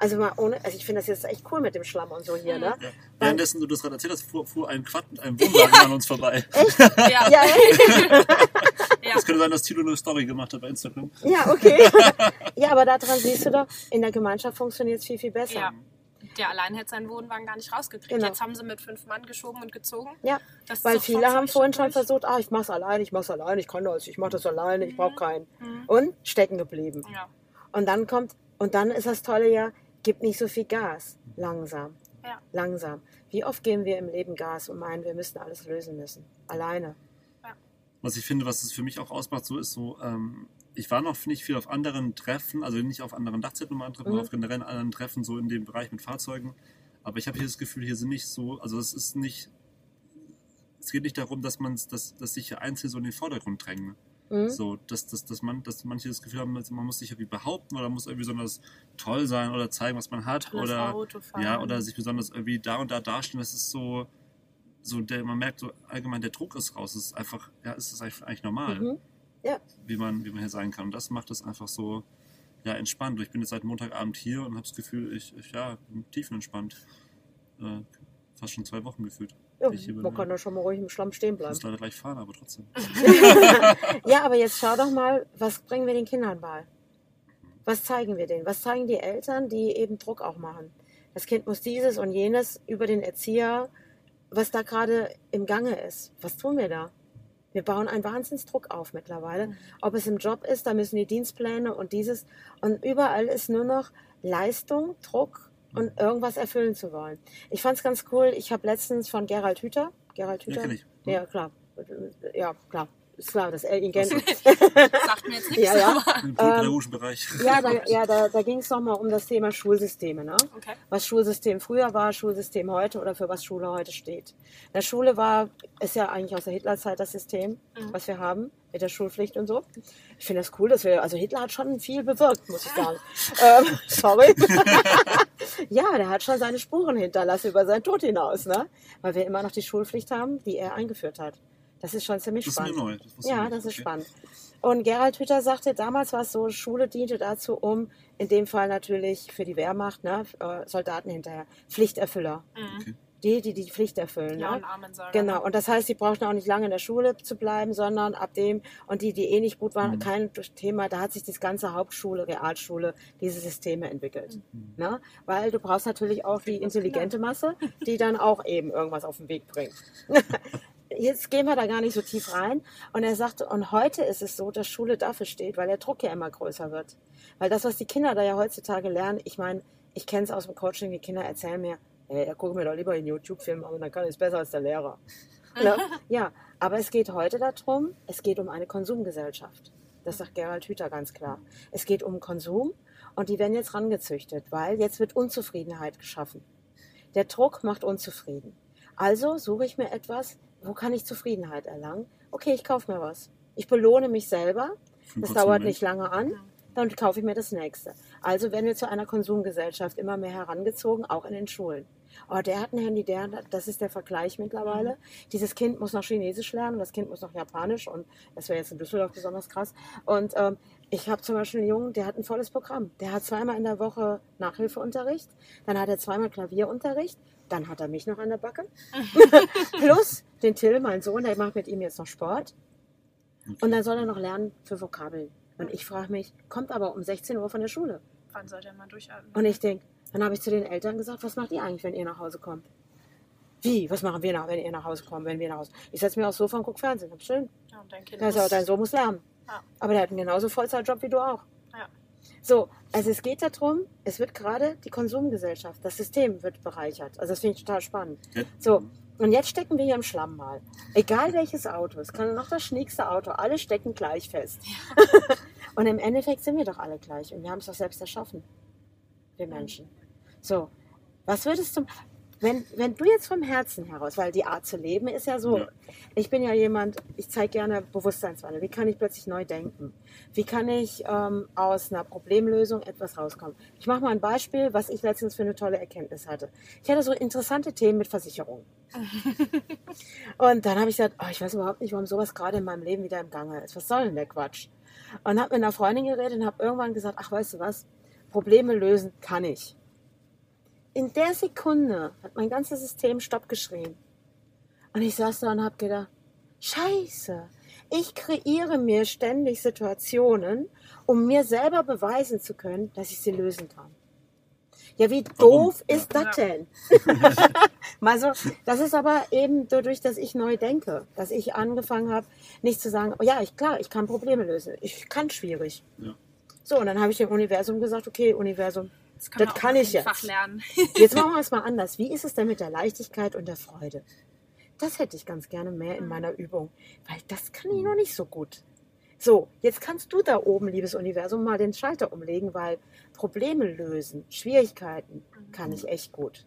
Also mal ohne, also ich finde das jetzt echt cool mit dem Schlamm und so hier, ne? Ja. Währenddessen du das gerade erzählt hast, fuhr, fuhr ein Quad mit einem Wohnwagen an uns vorbei. Ja, Ja, ja. Es könnte sein, dass Tilo eine Story gemacht hat bei Instagram. ja, okay. Ja, aber daran siehst du doch, in der Gemeinschaft funktioniert es viel, viel besser. ja. Der allein hätte seinen Wohnwagen gar nicht rausgekriegt. Genau. Jetzt haben sie mit fünf Mann geschoben und gezogen. Ja, Das weil viele haben vorhin schon durch. versucht, ah, ich mach's allein, ich mach's allein, ich kann das, ich mach das alleine, ich brauche keinen. Mhm. Und stecken geblieben. Ja, Und dann kommt, und dann ist das Tolle ja, gib nicht so viel Gas. Langsam. Ja. Langsam. Wie oft geben wir im Leben Gas und meinen, wir müssen alles lösen müssen? Alleine. Was ich finde, was es für mich auch ausmacht, so ist so, ähm, ich war noch nicht viel auf anderen Treffen, also nicht auf anderen Dachzeltnummern-Treffen, Mhm. aber auf generell anderen Treffen, so in dem Bereich mit Fahrzeugen. Aber ich habe hier das Gefühl, hier sind nicht so, also es ist nicht, es geht nicht darum, dass man, dass, dass sich hier Einzelne so in den Vordergrund drängen. Mhm. So, dass, dass, dass, man, dass manche das Gefühl haben, man muss sich irgendwie behaupten oder muss irgendwie besonders toll sein oder zeigen, was man hat. Oder, ja, oder sich besonders irgendwie da und da darstellen. Das ist so, so der, man merkt so allgemein, der Druck ist raus. Es ist einfach, ja, ist eigentlich, eigentlich normal, Mhm. Ja. wie, man, wie man hier sein kann. Und das macht es einfach so, ja, entspannt. Ich bin jetzt seit Montagabend hier und habe das Gefühl, ich, ich ja, bin tiefenentspannt. Äh, fast schon zwei Wochen gefühlt. Ja, ich man kann da schon mal ruhig im Schlamm stehen Ich bleiben. muss leider gleich fahren, aber trotzdem. Ja, aber jetzt schau doch mal, was bringen wir den Kindern bei? Was zeigen wir denen? Was zeigen die Eltern, die eben Druck auch machen? Das Kind muss dieses und jenes über den Erzieher, was da gerade im Gange ist. Was tun wir da? Wir bauen einen Wahnsinnsdruck auf mittlerweile. Ob es im Job ist, da müssen die Dienstpläne und dieses. Und überall ist nur noch Leistung, Druck und irgendwas erfüllen zu wollen. Ich fand es ganz cool. Ich habe letztens von Gerald Hüther, Gerald Ja, Hüther, kenn ich. ja klar, ja klar, ist klar, dass er ihn kennt. Sagt mir jetzt nichts, Ja, ja. Im pädagogischen Bereich. Ja, da, ja, da, da ging es nochmal um das Thema Schulsysteme. Ne? okay. Was Schulsystem früher war, Schulsystem heute oder für was Schule heute steht. Der Schule war, ist ja eigentlich aus der Hitlerzeit das System, Mhm. was wir haben mit der Schulpflicht und so. Ich finde das cool, dass wir, also Hitler hat schon viel bewirkt, muss ich sagen. ähm, sorry. Ja, der hat schon seine Spuren hinterlassen über seinen Tod hinaus, ne? Weil wir immer noch die Schulpflicht haben, die er eingeführt hat. Das ist schon ziemlich Das ist mir spannend. neu. Das Ja, nicht. das ist Okay. spannend. Und Gerald Hüther sagte, damals war es so, Schule diente dazu, um in dem Fall natürlich für die Wehrmacht, ne, äh, Soldaten hinterher, Pflichterfüller. Okay. Die, die die Pflicht erfüllen. Ja, ne? und Amen sagen. Genau, und das heißt, sie brauchten auch nicht lange in der Schule zu bleiben, sondern ab dem, und die, die eh nicht gut waren, Mhm. kein Thema, da hat sich das ganze Hauptschule, Realschule, diese Systeme entwickelt. Mhm. Ne? Weil du brauchst natürlich auch die intelligente Masse, die dann auch eben irgendwas auf den Weg bringt. Jetzt gehen wir da gar nicht so tief rein. Und er sagte, und heute ist es so, dass Schule dafür steht, weil der Druck ja immer größer wird. Weil das, was die Kinder da ja heutzutage lernen, ich meine, ich kenne es aus dem Coaching, die Kinder erzählen mir, hey, da gucken wir doch lieber in YouTube-Film, aber dann kann ich es besser als der Lehrer. ne? Ja, aber es geht heute darum, es geht um eine Konsumgesellschaft. Das sagt Gerald Hüther ganz klar. Es geht um Konsum und die werden jetzt rangezüchtet, weil jetzt wird Unzufriedenheit geschaffen. Der Druck macht unzufrieden. Also suche ich mir etwas, wo kann ich Zufriedenheit erlangen? Okay, ich kaufe mir was. Ich belohne mich selber. Einen Das dauert Moment. nicht lange an. Dann kaufe ich mir das nächste. Also werden wir zu einer Konsumgesellschaft immer mehr herangezogen, auch in den Schulen. Oh, der hat ein Handy, der, das ist der Vergleich mittlerweile. Dieses Kind muss noch Chinesisch lernen, das Kind muss noch Japanisch und das wäre jetzt in Düsseldorf besonders krass. Und ähm, ich habe zum Beispiel einen Jungen, der hat ein volles Programm. Der hat zweimal in der Woche Nachhilfeunterricht, dann hat er zweimal Klavierunterricht, dann hat er mich noch an der Backe. Plus den Till, mein Sohn, der macht mit ihm jetzt noch Sport. Und dann soll er noch lernen für Vokabeln. Und ich frage mich, kommt aber um 16 Uhr von der Schule. Wann soll der mal durchatmen? Und ich denke, dann habe ich zu den Eltern gesagt, was macht ihr eigentlich, wenn ihr nach Hause kommt? Wie? Was machen wir, nach, wenn ihr nach Hause kommt, wenn wir nach Hause? Ich setze mich aufs Sofa und gucke Fernsehen. Hab schön. Ja, und dein Kind Ja, muss- dein Sohn muss lernen. Ja. Aber der hat einen genauso Vollzeitjob wie du auch. Ja. So, also es geht darum, es wird gerade die Konsumgesellschaft, das System wird bereichert. Also das finde ich total spannend. Ja. So, und jetzt stecken wir hier im Schlamm mal. Egal welches Auto, es kann noch das schniekste Auto, alle stecken gleich fest. und im Endeffekt sind wir doch alle gleich und wir haben es doch selbst erschaffen, wir Menschen. So, was würdest du, wenn, wenn du jetzt vom Herzen heraus, weil die Art zu leben ist ja so, Ja. ich bin ja jemand, ich zeige gerne Bewusstseinswandel. Wie kann ich plötzlich neu denken? Wie kann ich ähm, aus einer Problemlösung etwas rauskommen? Ich mache mal ein Beispiel, was ich letztens für eine tolle Erkenntnis hatte. Ich hatte so interessante Themen mit Versicherungen. und dann habe ich gesagt, oh, ich weiß überhaupt nicht, warum sowas gerade in meinem Leben wieder im Gange ist. Was soll denn der Quatsch? Und habe mit einer Freundin geredet und habe irgendwann gesagt, ach, weißt du was? Probleme lösen kann ich. In der Sekunde hat mein ganzes System Stopp geschrien. Und ich saß da und habe gedacht, scheiße, ich kreiere mir ständig Situationen, um mir selber beweisen zu können, dass ich sie lösen kann. Ja, wie Warum? doof ist das denn? Mal so, das ist aber eben dadurch, dass ich neu denke, dass ich angefangen habe, nicht zu sagen, oh ja, ich klar, ich kann Probleme lösen. Ich kann schwierig. Ja. So, und dann habe ich dem Universum gesagt, okay, Universum, Das, Das kann ich jetzt. Fach lernen. Jetzt machen wir es mal anders. Wie ist es denn mit der Leichtigkeit und der Freude? Das hätte ich ganz gerne mehr in meiner Übung, weil das kann ich noch nicht so gut. So, jetzt kannst du da oben, liebes Universum, mal den Schalter umlegen, weil Probleme lösen, Schwierigkeiten kann ich echt gut.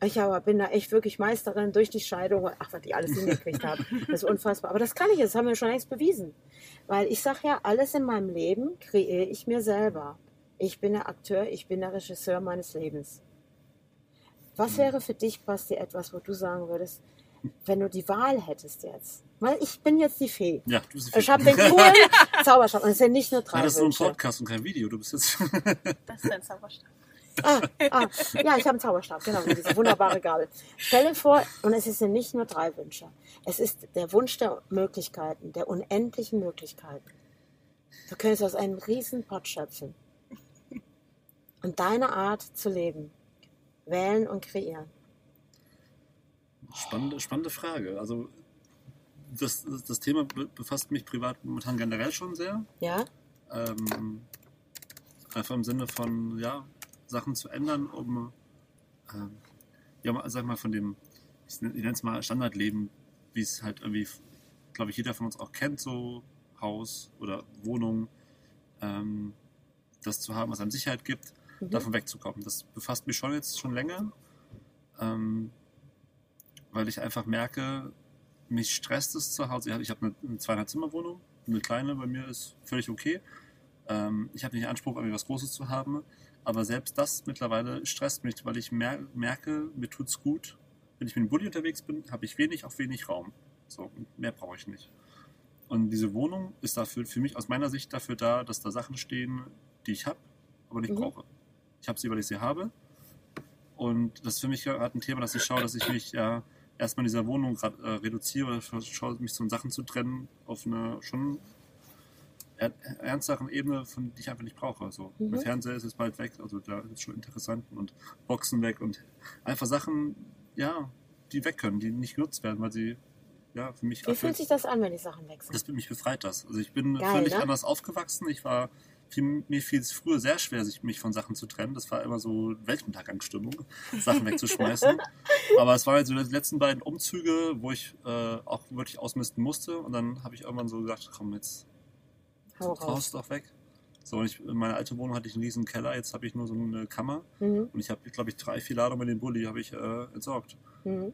Ja. Ich aber bin da echt wirklich Meisterin durch die Scheidung. Ach, was ich alles hingekriegt habe. Das ist unfassbar. Aber das kann ich, das haben wir schon längst bewiesen. Weil ich sage ja, alles in meinem Leben kreiere ich mir selber. Ich bin der Akteur, ich bin der Regisseur meines Lebens. Was wäre für dich, Basti, etwas, wo du sagen würdest, wenn du die Wahl hättest jetzt? Weil ich bin jetzt die Fee. Ja, du bist Ich habe den coolen Zauberstab. Und es sind nicht nur drei Ja, das ist so ein. Podcast und kein Video. Du bist jetzt. Das ist ein Zauberstab. Ah, ah, ja, ich habe einen Zauberstab, genau, mit dieser wunderbare Gabel. Stell dir vor, und es sind nicht nur drei Wünsche. Es ist der Wunsch der Möglichkeiten, der unendlichen Möglichkeiten. Du könntest aus einem riesen Pott schöpfen. Und deine Art zu leben, wählen und kreieren. Spannende, spannende Frage. Also, das, das, das Thema be- befasst mich privat momentan generell schon sehr. Ja? Ähm, einfach im Sinne von, ja, Sachen zu ändern, um, ähm, ja, mal, sag mal, von dem, ich nenne es mal Standardleben, wie es halt irgendwie, glaube ich, jeder von uns auch kennt, so Haus oder Wohnung, ähm, das zu haben, was einem Sicherheit gibt, Mhm. davon wegzukommen. Das befasst mich schon jetzt schon länger, ähm, weil ich einfach merke, mich stresst es zu Hause. Ich habe eine, eine Zweieinhalb-Zimmer-Wohnung, eine kleine bei mir ist völlig okay. Ähm, ich habe nicht den Anspruch, irgendwie was Großes zu haben, aber selbst das mittlerweile stresst mich, weil ich mer merke, mir tut's gut. Wenn ich mit dem Bulli unterwegs bin, habe ich wenig auf wenig Raum. So, mehr brauche ich nicht. Und diese Wohnung ist dafür, für mich aus meiner Sicht dafür da, dass da Sachen stehen, die ich habe, aber nicht Mhm. brauche. Ich habe sie, weil ich sie habe. Und das ist für mich gerade ein Thema, dass ich schaue, dass ich mich ja erstmal in dieser Wohnung grad, äh, reduziere schaue, mich von Sachen zu trennen auf eine schon ernsteren Ebene, von die ich einfach nicht brauche. So, Mhm. Mein Fernseher ist jetzt bald weg, also da ist schon interessant und Boxen weg und einfach Sachen, ja, die weg können, die nicht genutzt werden, weil sie ja für mich Wie fühlt sich das an, wenn die Sachen weg sind? das mich befreit das. Also ich bin Geil, völlig ne? anders aufgewachsen. Ich war viel, mir fiel es früher sehr schwer, sich mich von Sachen zu trennen. Das war immer so Weltuntergangsstimmung, Sachen wegzuschmeißen. Aber es waren so die letzten beiden Umzüge, wo ich äh, auch wirklich ausmisten musste. Und dann habe ich irgendwann so gesagt, komm jetzt Hau raus. raus doch weg. So, und ich, in meiner alten Wohnung hatte ich einen riesen Keller, jetzt habe ich nur so eine Kammer. Mhm. Und ich habe, glaube ich, drei, vier Ladungen mit dem Bulli habe ich äh, entsorgt Mhm.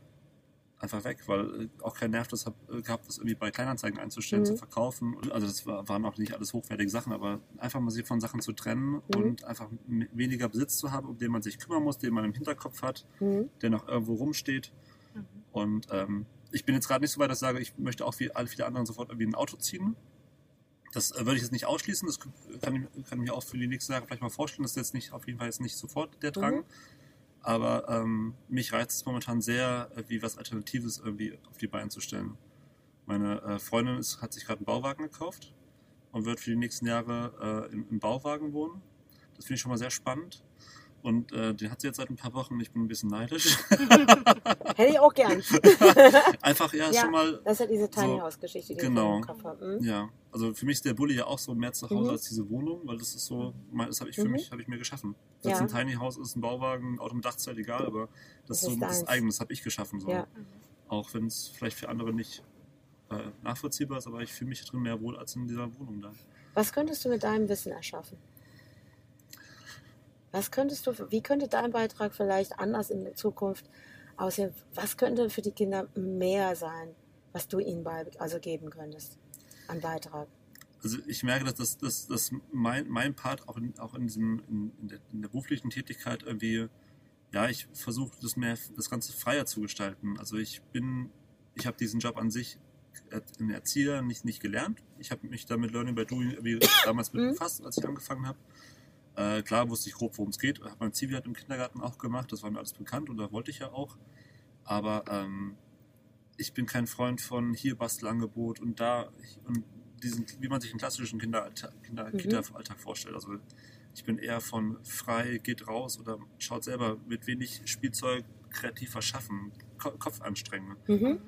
einfach weg, weil äh, auch kein Nerv das hab, äh, gehabt, das irgendwie bei Kleinanzeigen einzustellen, Mhm. zu verkaufen. Also das war, waren auch nicht alles hochwertige Sachen, aber einfach mal sich von Sachen zu trennen Mhm. und einfach weniger Besitz zu haben, um den man sich kümmern muss, den man im Hinterkopf hat, Mhm. der noch irgendwo rumsteht. Mhm. Und ähm, ich bin jetzt gerade nicht so weit, dass ich sage, ich möchte auch wie alle viele anderen sofort irgendwie ein Auto ziehen. Das äh, würde ich jetzt nicht ausschließen. Das kann ich, kann ich mir auch für die nächsten Jahre vielleicht mal vorstellen. Das ist jetzt nicht auf jeden Fall jetzt nicht sofort der Drang. Mhm. Aber ähm, mich reizt es momentan sehr, äh, wie was Alternatives irgendwie auf die Beine zu stellen. Meine äh, Freundin ist, hat sich gerade einen Bauwagen gekauft und wird für die nächsten Jahre äh, im, im Bauwagen wohnen. Das finde ich schon mal sehr spannend. Und äh, den hat sie jetzt seit ein paar Wochen. Ich bin ein bisschen neidisch. Hätte ich auch gern. Einfach, ja, Ja. schon mal Das ist ja diese Tiny So, House Geschichte, die genau. ich im Kopf habe. Mhm. Ja, Also für mich ist der Bulli ja auch so mehr zu Hause Mhm. als diese Wohnung, weil das ist so, das habe ich für Mhm. mich, habe ich mir geschaffen. Ob Ja. es ein Tiny House ist, ein Bauwagen, ein Auto mit Dachzelt, egal, aber das, Das ist so ist das deins. eigene, das habe ich geschaffen. So. Ja. Auch wenn es vielleicht für andere nicht äh, nachvollziehbar ist, aber ich fühle mich drin mehr wohl als in dieser Wohnung da. Was könntest du mit deinem Wissen erschaffen? Was könntest du, wie könnte dein Beitrag vielleicht anders in der Zukunft aussehen? Was könnte für die Kinder mehr sein, was du ihnen bei, also geben könntest an Beitrag? Also ich merke, dass, das, dass, dass mein, mein Part auch in, auch in, diesem, in, in, der, in der beruflichen Tätigkeit irgendwie, ja, ich versuche das mehr, das Ganze freier zu gestalten. Also ich bin, ich habe diesen Job an sich in Erzieher nicht, nicht gelernt. Ich habe mich da mit Learning by Doing irgendwie damals mit Mhm. befasst, als ich angefangen habe. Äh, klar wusste ich grob, worum es geht. Habe mein Zivi halt im Kindergarten auch gemacht. Das war mir alles bekannt und da wollte ich ja auch. Aber ähm, ich bin kein Freund von hier Bastelangebot und da und diesen, wie man sich einen klassischen Kinderalltag, Kinder, Mhm. Kita-Alltag vorstellt. Also ich bin eher von frei, geht raus oder schaut selber mit wenig Spielzeug kreativ was schaffen, Ko Kopf anstrengen Mhm.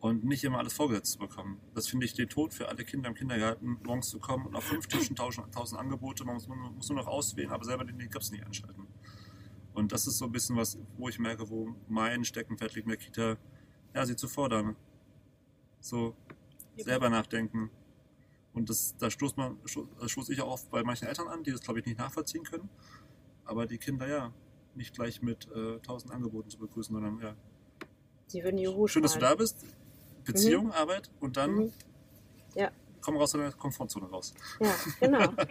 und nicht immer alles vorgesetzt zu bekommen. Das finde ich den Tod für alle Kinder im Kindergarten, morgens zu kommen und auf fünf Tischen tausend, tausend Angebote, man muss, man muss nur noch auswählen, aber selber den Grips nicht einschalten. Und das ist so ein bisschen was, wo ich merke, wo mein Steckenpferd liegt in der Kita, ja, sie zu fordern. So selber nachdenken. Und das, da stoßt man, das stoße ich auch oft bei manchen Eltern an, die das, glaube ich, nicht nachvollziehen können. Aber die Kinder ja nicht gleich mit äh, tausend Angeboten zu begrüßen, sondern ja, Sie würden Juhu Schön, dass du da bist. Beziehung, Arbeit und dann Mhm. Ja. komm raus aus deiner Komfortzone raus. Ja, genau.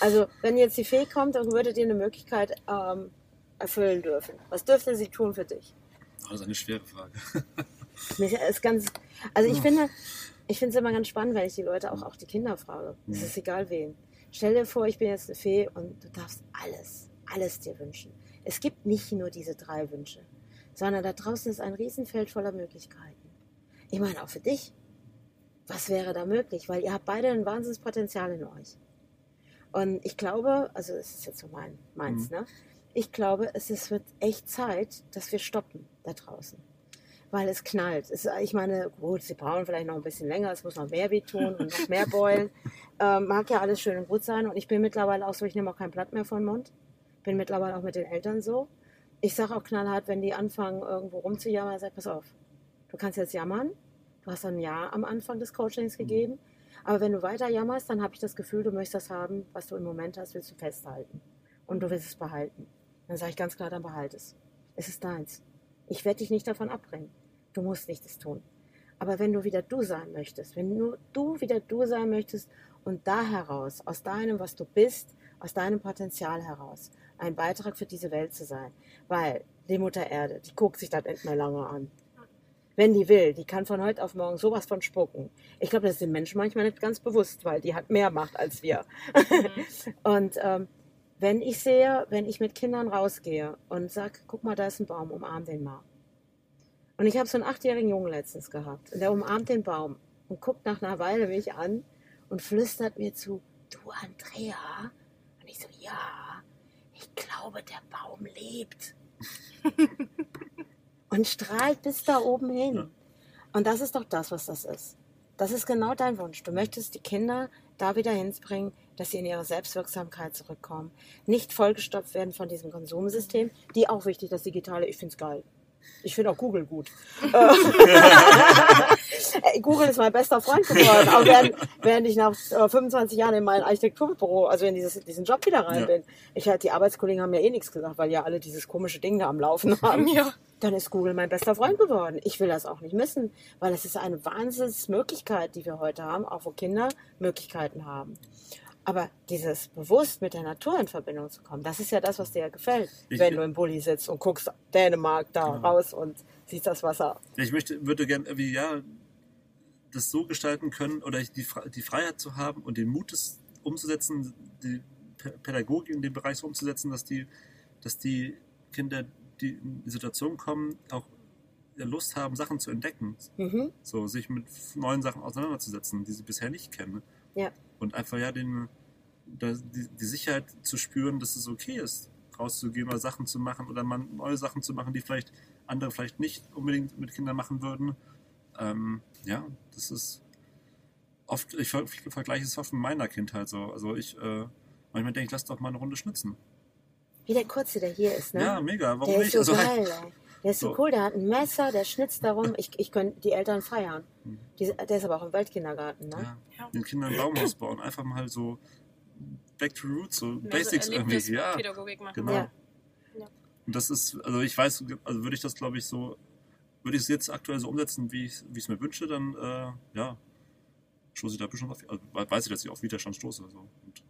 Also, wenn jetzt die Fee kommt, dann würdet ihr eine Möglichkeit ähm, erfüllen dürfen. Was dürfte sie tun für dich? Oh, das ist eine schwere Frage. Ist ganz, also ich finde, ich finde es immer ganz spannend, wenn ich die Leute auch, auch die Kinder frage. Es ist egal wen. Stell dir vor, ich bin jetzt eine Fee und du darfst alles, alles dir wünschen. Es gibt nicht nur diese drei Wünsche, sondern da draußen ist ein Riesenfeld voller Möglichkeiten. Ich meine auch für dich. Was wäre da möglich? Weil ihr habt beide ein wahnsinniges Potenzial in euch. Und ich glaube, also es ist jetzt so mein, meins, Mhm. ne? Ich glaube, es ist, wird echt Zeit, dass wir stoppen da draußen weil es knallt. Es, ich meine, gut, sie brauchen vielleicht noch ein bisschen länger, es muss noch mehr wehtun und noch mehr beulen. Ähm, mag ja alles schön und gut sein und ich bin mittlerweile auch so, ich nehme auch kein Blatt mehr von den Mund. Bin mittlerweile auch mit den Eltern so. Ich sage auch knallhart, wenn die anfangen, irgendwo rumzujammern, sag pass auf, du kannst jetzt jammern. Du hast ein Ja am Anfang des Coachings gegeben. Aber wenn du weiter jammerst, dann habe ich das Gefühl, du möchtest das haben, was du im Moment hast, willst du festhalten. Und du willst es behalten. Dann sage ich ganz klar, dann behalt es. Es ist deins. Ich werde dich nicht davon abbringen. Du musst nicht das tun. Aber wenn du wieder du sein möchtest, wenn nur du wieder du sein möchtest und da heraus, aus deinem, was du bist, aus deinem Potenzial heraus, ein Beitrag für diese Welt zu sein. Weil die Mutter Erde, die guckt sich das nicht mehr lange an. Wenn die will, die kann von heute auf morgen sowas von spucken. Ich glaube, das ist den Menschen manchmal nicht ganz bewusst, weil die hat mehr Macht als wir. und ähm, wenn ich sehe, wenn ich mit Kindern rausgehe und sage, guck mal, da ist ein Baum, umarm den mal. Und ich habe so einen achtjährigen Jungen letztens gehabt. Und der umarmt den Baum und guckt nach einer Weile mich an und flüstert mir zu, du Andrea? Und ich so, ja, ich glaube, der Baum lebt. und strahlt bis da oben hin. Und das ist doch das, was das ist. Das ist genau dein Wunsch. Du möchtest die Kinder da wieder hinbringen, dass sie in ihre Selbstwirksamkeit zurückkommen. Nicht vollgestopft werden von diesem Konsumsystem. Die auch wichtig, das Digitale. Ich finde es geil. Ich finde auch Google gut. Äh, Google ist mein bester Freund geworden. Aber während, während ich nach äh, 25 Jahren in mein Architekturbüro, also in dieses, diesen Job wieder rein Ja. bin, ich halt, die Arbeitskollegen haben ja eh nichts gesagt, weil ja alle dieses komische Ding da am Laufen haben. Ja. Dann ist Google mein bester Freund geworden. Ich will das auch nicht missen, weil es ist eine Wahnsinnsmöglichkeit, die wir heute haben, auch wo Kinder Möglichkeiten haben. Aber dieses bewusst mit der Natur in Verbindung zu kommen, das ist ja das, was dir gefällt, Ich- wenn du im Bulli sitzt und guckst Dänemark da Genau. raus und siehst das Wasser. Ja, ich möchte, würde gerne irgendwie, ja, das so gestalten können oder die, die Freiheit zu haben und den Mut, es umzusetzen, die Pädagogik in dem Bereich so umzusetzen, dass die, dass die Kinder, die in die Situation kommen, auch Lust haben, Sachen zu entdecken. Mhm. So, sich mit neuen Sachen auseinanderzusetzen, die sie bisher nicht kennen. Ja. Und einfach ja den, die, die Sicherheit zu spüren, dass es okay ist, rauszugehen oder Sachen zu machen oder man neue Sachen zu machen, die vielleicht andere vielleicht nicht unbedingt mit Kindern machen würden. Ähm, ja, das ist oft, ich ver vergleiche es oft mit meiner Kindheit so. Also ich, äh, manchmal denke ich, lass doch mal eine Runde schnitzen. Wie der Kurze, der hier ist, ne? Ja, mega, warum der nicht? ist so Also, geil, ey. Der ist so, So. cool, der hat ein Messer, der schnitzt darum. Ich, ich könnte die Eltern feiern. Mhm. Die, der ist aber auch im Weltkindergarten, ne? ja, Ja. den Kindern ein Baumhaus bauen, einfach mal so back to roots, so Mehr Basics so irgendwie. Ja, Erlebnispädagogik machen. genau. Ja. Und das ist, also ich weiß, also würde ich das glaube ich so, würde ich es jetzt aktuell so umsetzen, wie ich es mir wünsche, dann äh, ja, stoße ich da bestimmt auf, also weiß ich, dass ich auf Widerstand stoße. So. Und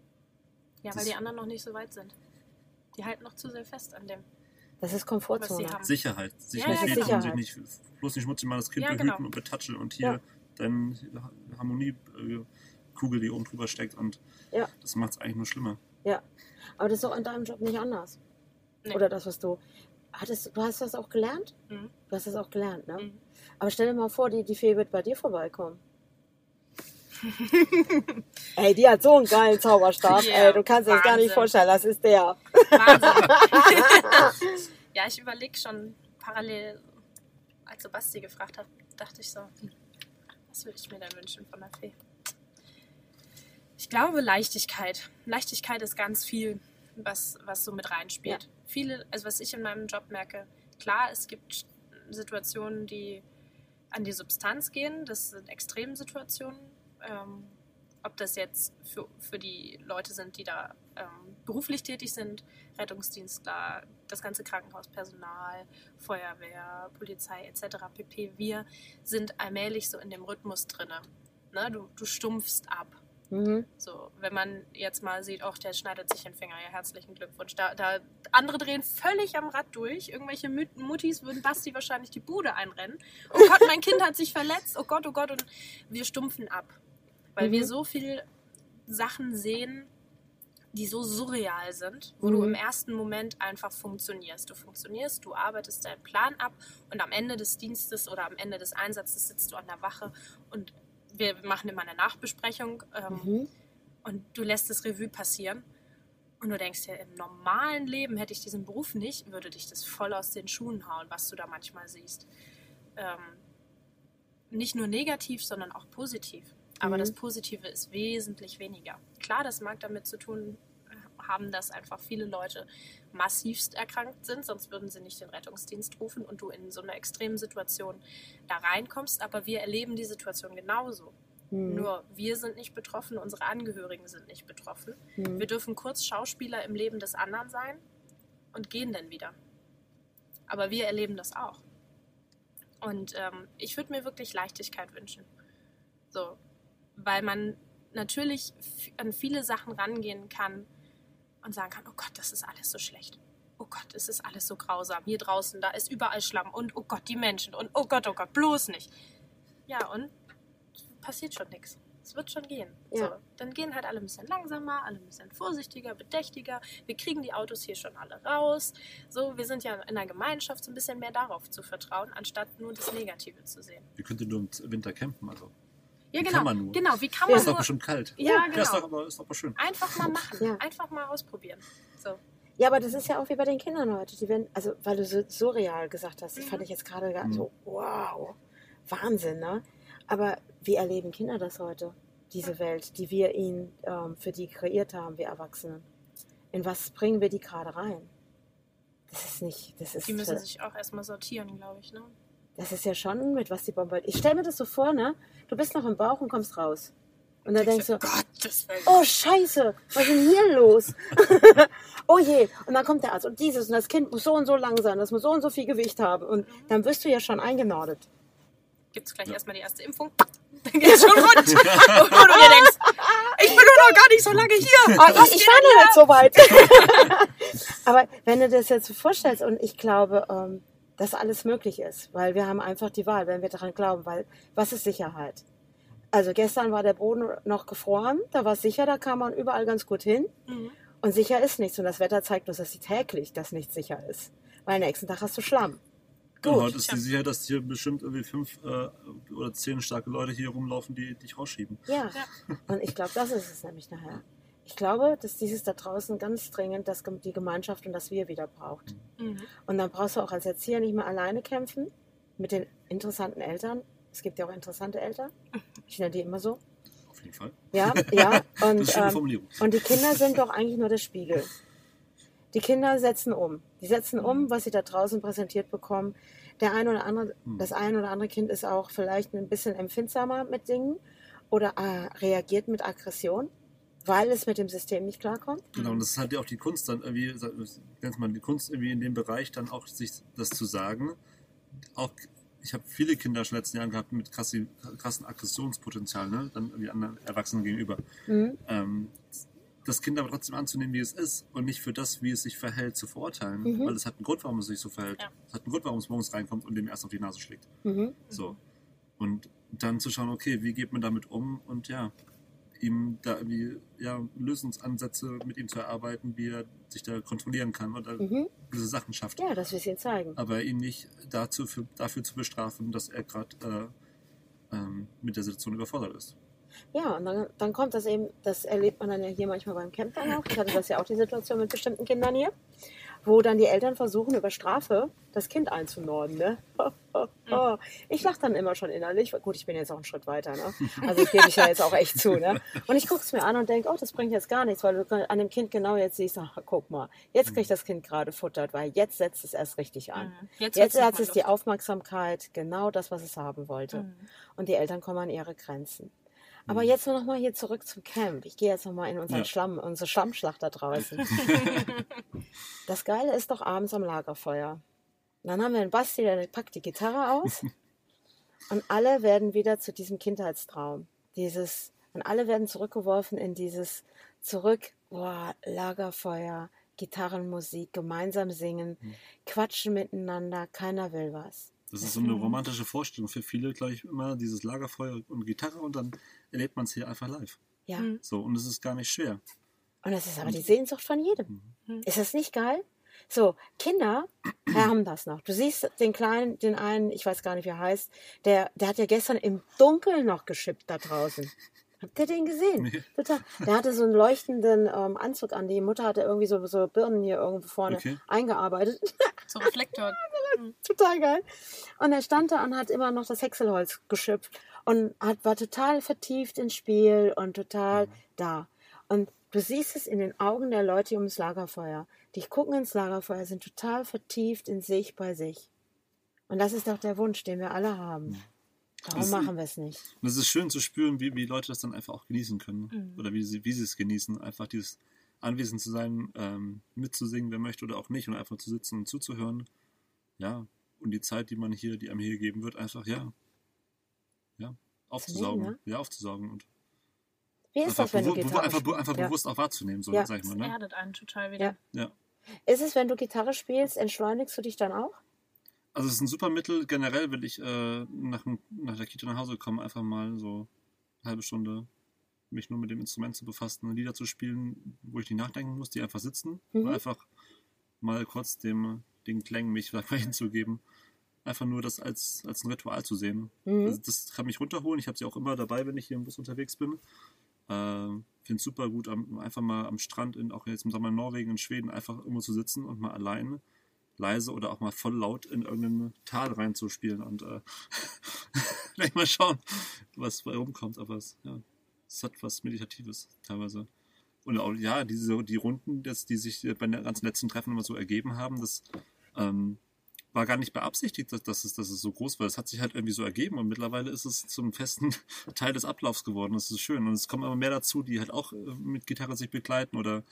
Ja, weil die anderen noch nicht so weit sind. Die halten noch zu sehr fest an dem. Das ist Komfortzone. Sicherheit, sich Ja, nicht ja, wehtun, sich nicht bloß nicht schmutzig machen, das Kind Ja, behüten genau. und betatscheln und hier deine Harmoniekugel, die oben drüber steckt und Ja. das macht es eigentlich nur schlimmer. Aber das ist doch in deinem Job nicht anders. Nee. Oder das, was du. Hattest, du hast das auch gelernt? Mhm. Du hast das auch gelernt, ne? Mhm. Aber stell dir mal vor, die, die Fee wird bei dir vorbeikommen. ey, die hat so einen geilen Zauberstab, Ja, ey, du kannst dir das gar nicht vorstellen, das ist der. Wahnsinn. ja, ich überlege schon parallel, als so Basti gefragt hat, dachte ich so, hm, was würde ich mir denn wünschen von der Fee? Ich glaube Leichtigkeit. Leichtigkeit ist ganz viel, was, was so mit reinspielt. Viele, also was ich in meinem Job merke, klar, es gibt Situationen, die an die Substanz gehen. Das sind Extremsituationen. Ähm, ob das jetzt für, für die Leute sind, die da beruflich tätig sind, Rettungsdienstler, das ganze Krankenhauspersonal, Feuerwehr, Polizei etc. pp. Wir sind allmählich so in dem Rhythmus drinne. Ne? Du, du stumpfst ab. Mhm. So, wenn man jetzt mal sieht, auch der schneidet sich den Finger, ja, herzlichen Glückwunsch. Da, da andere drehen völlig am Rad durch. Irgendwelche Mut- Muttis würden Basti wahrscheinlich die Bude einrennen. Oh Gott, mein Kind hat sich verletzt. Oh Gott, oh Gott. Und wir stumpfen ab. Weil Mhm. wir so viel Sachen sehen, die so surreal sind, wo du Mhm. im ersten Moment einfach funktionierst. Du funktionierst, du arbeitest deinen Plan ab und am Ende des Dienstes oder am Ende des Einsatzes sitzt du an der Wache und wir machen immer eine Nachbesprechung ähm, Mhm. und du lässt das Revue passieren und du denkst dir, im normalen Leben hätte ich diesen Beruf nicht, würde dich das voll aus den Schuhen hauen, was du da manchmal siehst. Ähm, nicht nur negativ, sondern auch positiv. Aber Mhm. das Positive ist wesentlich weniger. Klar, das mag damit zu tun haben, dass einfach viele Leute massivst erkrankt sind, sonst würden sie nicht den Rettungsdienst rufen und du in so eine extreme Situation da reinkommst. Aber wir erleben die Situation genauso. Mhm. Nur wir sind nicht betroffen, unsere Angehörigen sind nicht betroffen. Mhm. Wir dürfen kurz Schauspieler im Leben des anderen sein und gehen dann wieder. Aber wir erleben das auch. Und ähm, ich würde mir wirklich Leichtigkeit wünschen. So, weil man natürlich an viele Sachen rangehen kann und sagen kann, oh Gott, das ist alles so schlecht. Oh Gott, es ist alles so grausam. Hier draußen, da ist überall Schlamm und oh Gott, die Menschen und oh Gott, oh Gott, bloß nicht. Ja, und passiert schon nichts. Es wird schon gehen. Ja. So, dann gehen halt alle ein bisschen langsamer, alle ein bisschen vorsichtiger, bedächtiger. Wir kriegen die Autos hier schon alle raus. So, wir sind ja in einer Gemeinschaft so ein bisschen mehr darauf zu vertrauen, anstatt nur das Negative zu sehen. Ihr könnt nur im Winter campen, also. Ja, Wie genau. kann man nur? Genau, wie kann Ja. man Ist doch nur bestimmt kalt. Ja, Ja, ist genau. doch aber, ist doch aber schön. einfach mal machen, Ja. einfach mal ausprobieren. So. Ja, aber das ist ja auch wie bei den Kindern heute. Die werden, also weil du so surreal gesagt hast, das Mhm. fand ich jetzt gerade Mhm. so, wow, Wahnsinn, ne? Aber wie erleben Kinder das heute? Diese Welt, die wir ihnen ähm, für die kreiert haben, wir Erwachsenen. In was bringen wir die gerade rein? Das ist nicht, das ist, Die müssen sich auch erstmal sortieren, glaube ich. Ne? Das ist ja schon mit was die bombardieren. Ich stelle mir das so vor, ne? Du bist noch im Bauch und kommst raus. Und dann denkst du, oh Scheiße, was ist denn hier los? oh je, und dann kommt der Arzt und dieses und das Kind muss so und so lang sein, das muss so und so viel Gewicht haben und dann wirst du ja schon eingenordet. Gibt es gleich erstmal die erste Impfung? Dann geht's schon rund. Und du dir denkst, ich bin doch noch gar nicht so lange hier. Was ich, ich war noch nicht so weit. Aber wenn du das jetzt so vorstellst und ich glaube, ähm, dass alles möglich ist, weil wir haben einfach die Wahl, wenn wir daran glauben, weil was ist Sicherheit? Also gestern war der Boden noch gefroren, da war es sicher, da kam man überall ganz gut hin. Mhm. Und sicher ist nichts. Und das Wetter zeigt uns, dass sie täglich das nicht sicher ist. Weil am nächsten Tag hast du Schlamm. Und Gut. heute ist die Sicherheit, dass hier bestimmt irgendwie fünf äh, oder zehn starke Leute hier rumlaufen, die dich rausschieben. Ja. Und ich glaube, das ist es nämlich nachher. Ich glaube, dass dieses da draußen ganz dringend das, die Gemeinschaft und das Wir wieder braucht. Mhm. Und dann brauchst du auch als Erzieher nicht mehr alleine kämpfen mit den interessanten Eltern. Es gibt ja auch interessante Eltern. Ich nenne die immer so. jeden Fall. Ja, ja. Das Und, ist eine schöne ähm, Formulierung. und die Kinder sind doch eigentlich nur der Spiegel. Die Kinder setzen um. Die setzen um, was sie da draußen präsentiert bekommen. Der eine oder andere, Hm. das eine oder andere Kind ist auch vielleicht ein bisschen empfindsamer mit Dingen oder äh, reagiert mit Aggression, weil es mit dem System nicht klarkommt. Genau, und das ist halt ja auch die Kunst dann irgendwie, nennt man die Kunst irgendwie in dem Bereich dann auch sich das zu sagen. Auch ich habe viele Kinder schon in den letzten Jahren gehabt mit krassi, krassen Aggressionspotenzial, ne? Dann irgendwie anderen Erwachsenen gegenüber. Mhm. Ähm, das Kind aber trotzdem anzunehmen, wie es ist und nicht für das, wie es sich verhält, zu verurteilen. Mhm. Weil es hat einen Grund, warum es sich so verhält. Ja. Es hat einen Grund, warum es morgens reinkommt und dem erst auf die Nase schlägt. Mhm. So. Und dann zu schauen, okay, wie geht man damit um und ja, ihm da irgendwie ja, Lösungsansätze mit ihm zu erarbeiten, wie er sich da kontrollieren kann oder Mhm. diese Sachen schafft. Ja, dass wir es ihnen zeigen. Aber ihn nicht dazu für, dafür zu bestrafen, dass er gerade äh, ähm, mit der Situation überfordert ist. Ja, und dann, dann kommt das eben, das erlebt man dann ja hier manchmal beim Camp dann auch. Ich hatte das ja auch die Situation mit bestimmten Kindern hier, wo dann die Eltern versuchen, über Strafe das Kind einzunorden. Ne? Ich lache dann immer schon innerlich. Gut, ich bin jetzt auch einen Schritt weiter. Ne? Also das gebe ich ja jetzt auch echt zu. Ne? Und ich gucke es mir an und denke, oh, das bringt jetzt gar nichts, weil du an dem Kind genau jetzt siehst, ach, guck mal, jetzt kriegt das Kind gerade futtert, weil jetzt setzt es erst richtig an. Mhm. Jetzt, wird's hat es die. Aufmerksamkeit, genau das, was es haben wollte. Mhm. Und die Eltern kommen an ihre Grenzen. Aber Mhm. jetzt noch mal hier zurück zum Camp. Ich gehe jetzt noch mal in unseren Ja. Schlamm, unsere Schlammschlacht da draußen. das Geile ist doch abends am Lagerfeuer. Und dann haben wir einen Basti, der packt die Gitarre aus und alle werden wieder zu diesem Kindheitstraum. Dieses, und alle werden zurückgeworfen in dieses zurück, boah, Lagerfeuer, Gitarrenmusik, gemeinsam singen, Mhm. quatschen miteinander, keiner will was. Das ist so eine romantische Vorstellung für viele, glaube ich, immer dieses Lagerfeuer und Gitarre und dann erlebt man es hier einfach live. Ja. Mhm. So, und es ist gar nicht schwer. Und das ist aber die Sehnsucht von jedem. Mhm. Ist das nicht geil? So, Kinder haben das noch. Du siehst den kleinen, den einen, ich weiß gar nicht, wie er heißt, der, der hat ja gestern im Dunkeln noch geschippt da draußen. Habt ihr den gesehen? Nee. Total. Der hatte so einen leuchtenden ähm, Anzug an. Die Mutter hatte irgendwie so, so Birnen hier irgendwo vorne Okay. eingearbeitet. So Reflektor. total geil. Und er stand da und hat immer noch das Häckselholz geschöpft und hat, war total vertieft ins Spiel und total da. Und du siehst es in den Augen der Leute ums Lagerfeuer. Die gucken ins Lagerfeuer, sind total vertieft in sich bei sich. Und das ist doch der Wunsch, den wir alle haben. Warum Das- machen wir es nicht? Und es ist schön zu spüren, wie, wie Leute das dann einfach auch genießen können. Mhm. Oder wie sie, wie sie es genießen. Einfach dieses anwesend zu sein, ähm, mitzusingen, wer möchte oder auch nicht. Und einfach zu sitzen und zuzuhören. Ja. Und die Zeit, die man hier, die einem hier gegeben wird, einfach, ja. Ja. Aufzusaugen. ne? Ja, aufzusaugen. Und Wie ist einfach, das, wenn du Gitarre einfach, einfach Ja. bewusst auch wahrzunehmen, so Ja. sag ich mal. Das Ne? erdet einen total wieder. Ja. Ja. Ist es, wenn du Gitarre spielst, entschleunigst du dich dann auch? Also es ist ein super Mittel. Generell will ich äh, nach, nach der Kita nach Hause kommen, einfach mal so eine halbe Stunde mich nur mit dem Instrument zu befassen, Lieder zu spielen, wo ich nicht nachdenken muss, die einfach sitzen. Mhm. Und einfach mal kurz dem, den Klängen mich mal, hinzugeben. Einfach nur das als, als ein Ritual zu sehen. Mhm. Also das kann mich runterholen. Ich habe sie auch immer dabei, wenn ich hier im Bus unterwegs bin. Äh, Finde es super gut, am, einfach mal am Strand, in, auch jetzt im Sommer in Norwegen, in Schweden, einfach irgendwo zu sitzen und mal alleine leise oder auch mal voll laut in irgendein Tal reinzuspielen und äh, gleich mal schauen, was bei rumkommt. Aber es, ja, es hat was Meditatives teilweise. Und auch, ja, diese, die Runden, das, die sich bei den ganzen letzten Treffen immer so ergeben haben, das ähm, war gar nicht beabsichtigt, dass, dass, es, dass es so groß war. Es hat sich halt irgendwie so ergeben und mittlerweile ist es zum festen Teil des Ablaufs geworden. Das ist schön. Und es kommen immer mehr dazu, die halt auch äh, mit Gitarre sich begleiten oder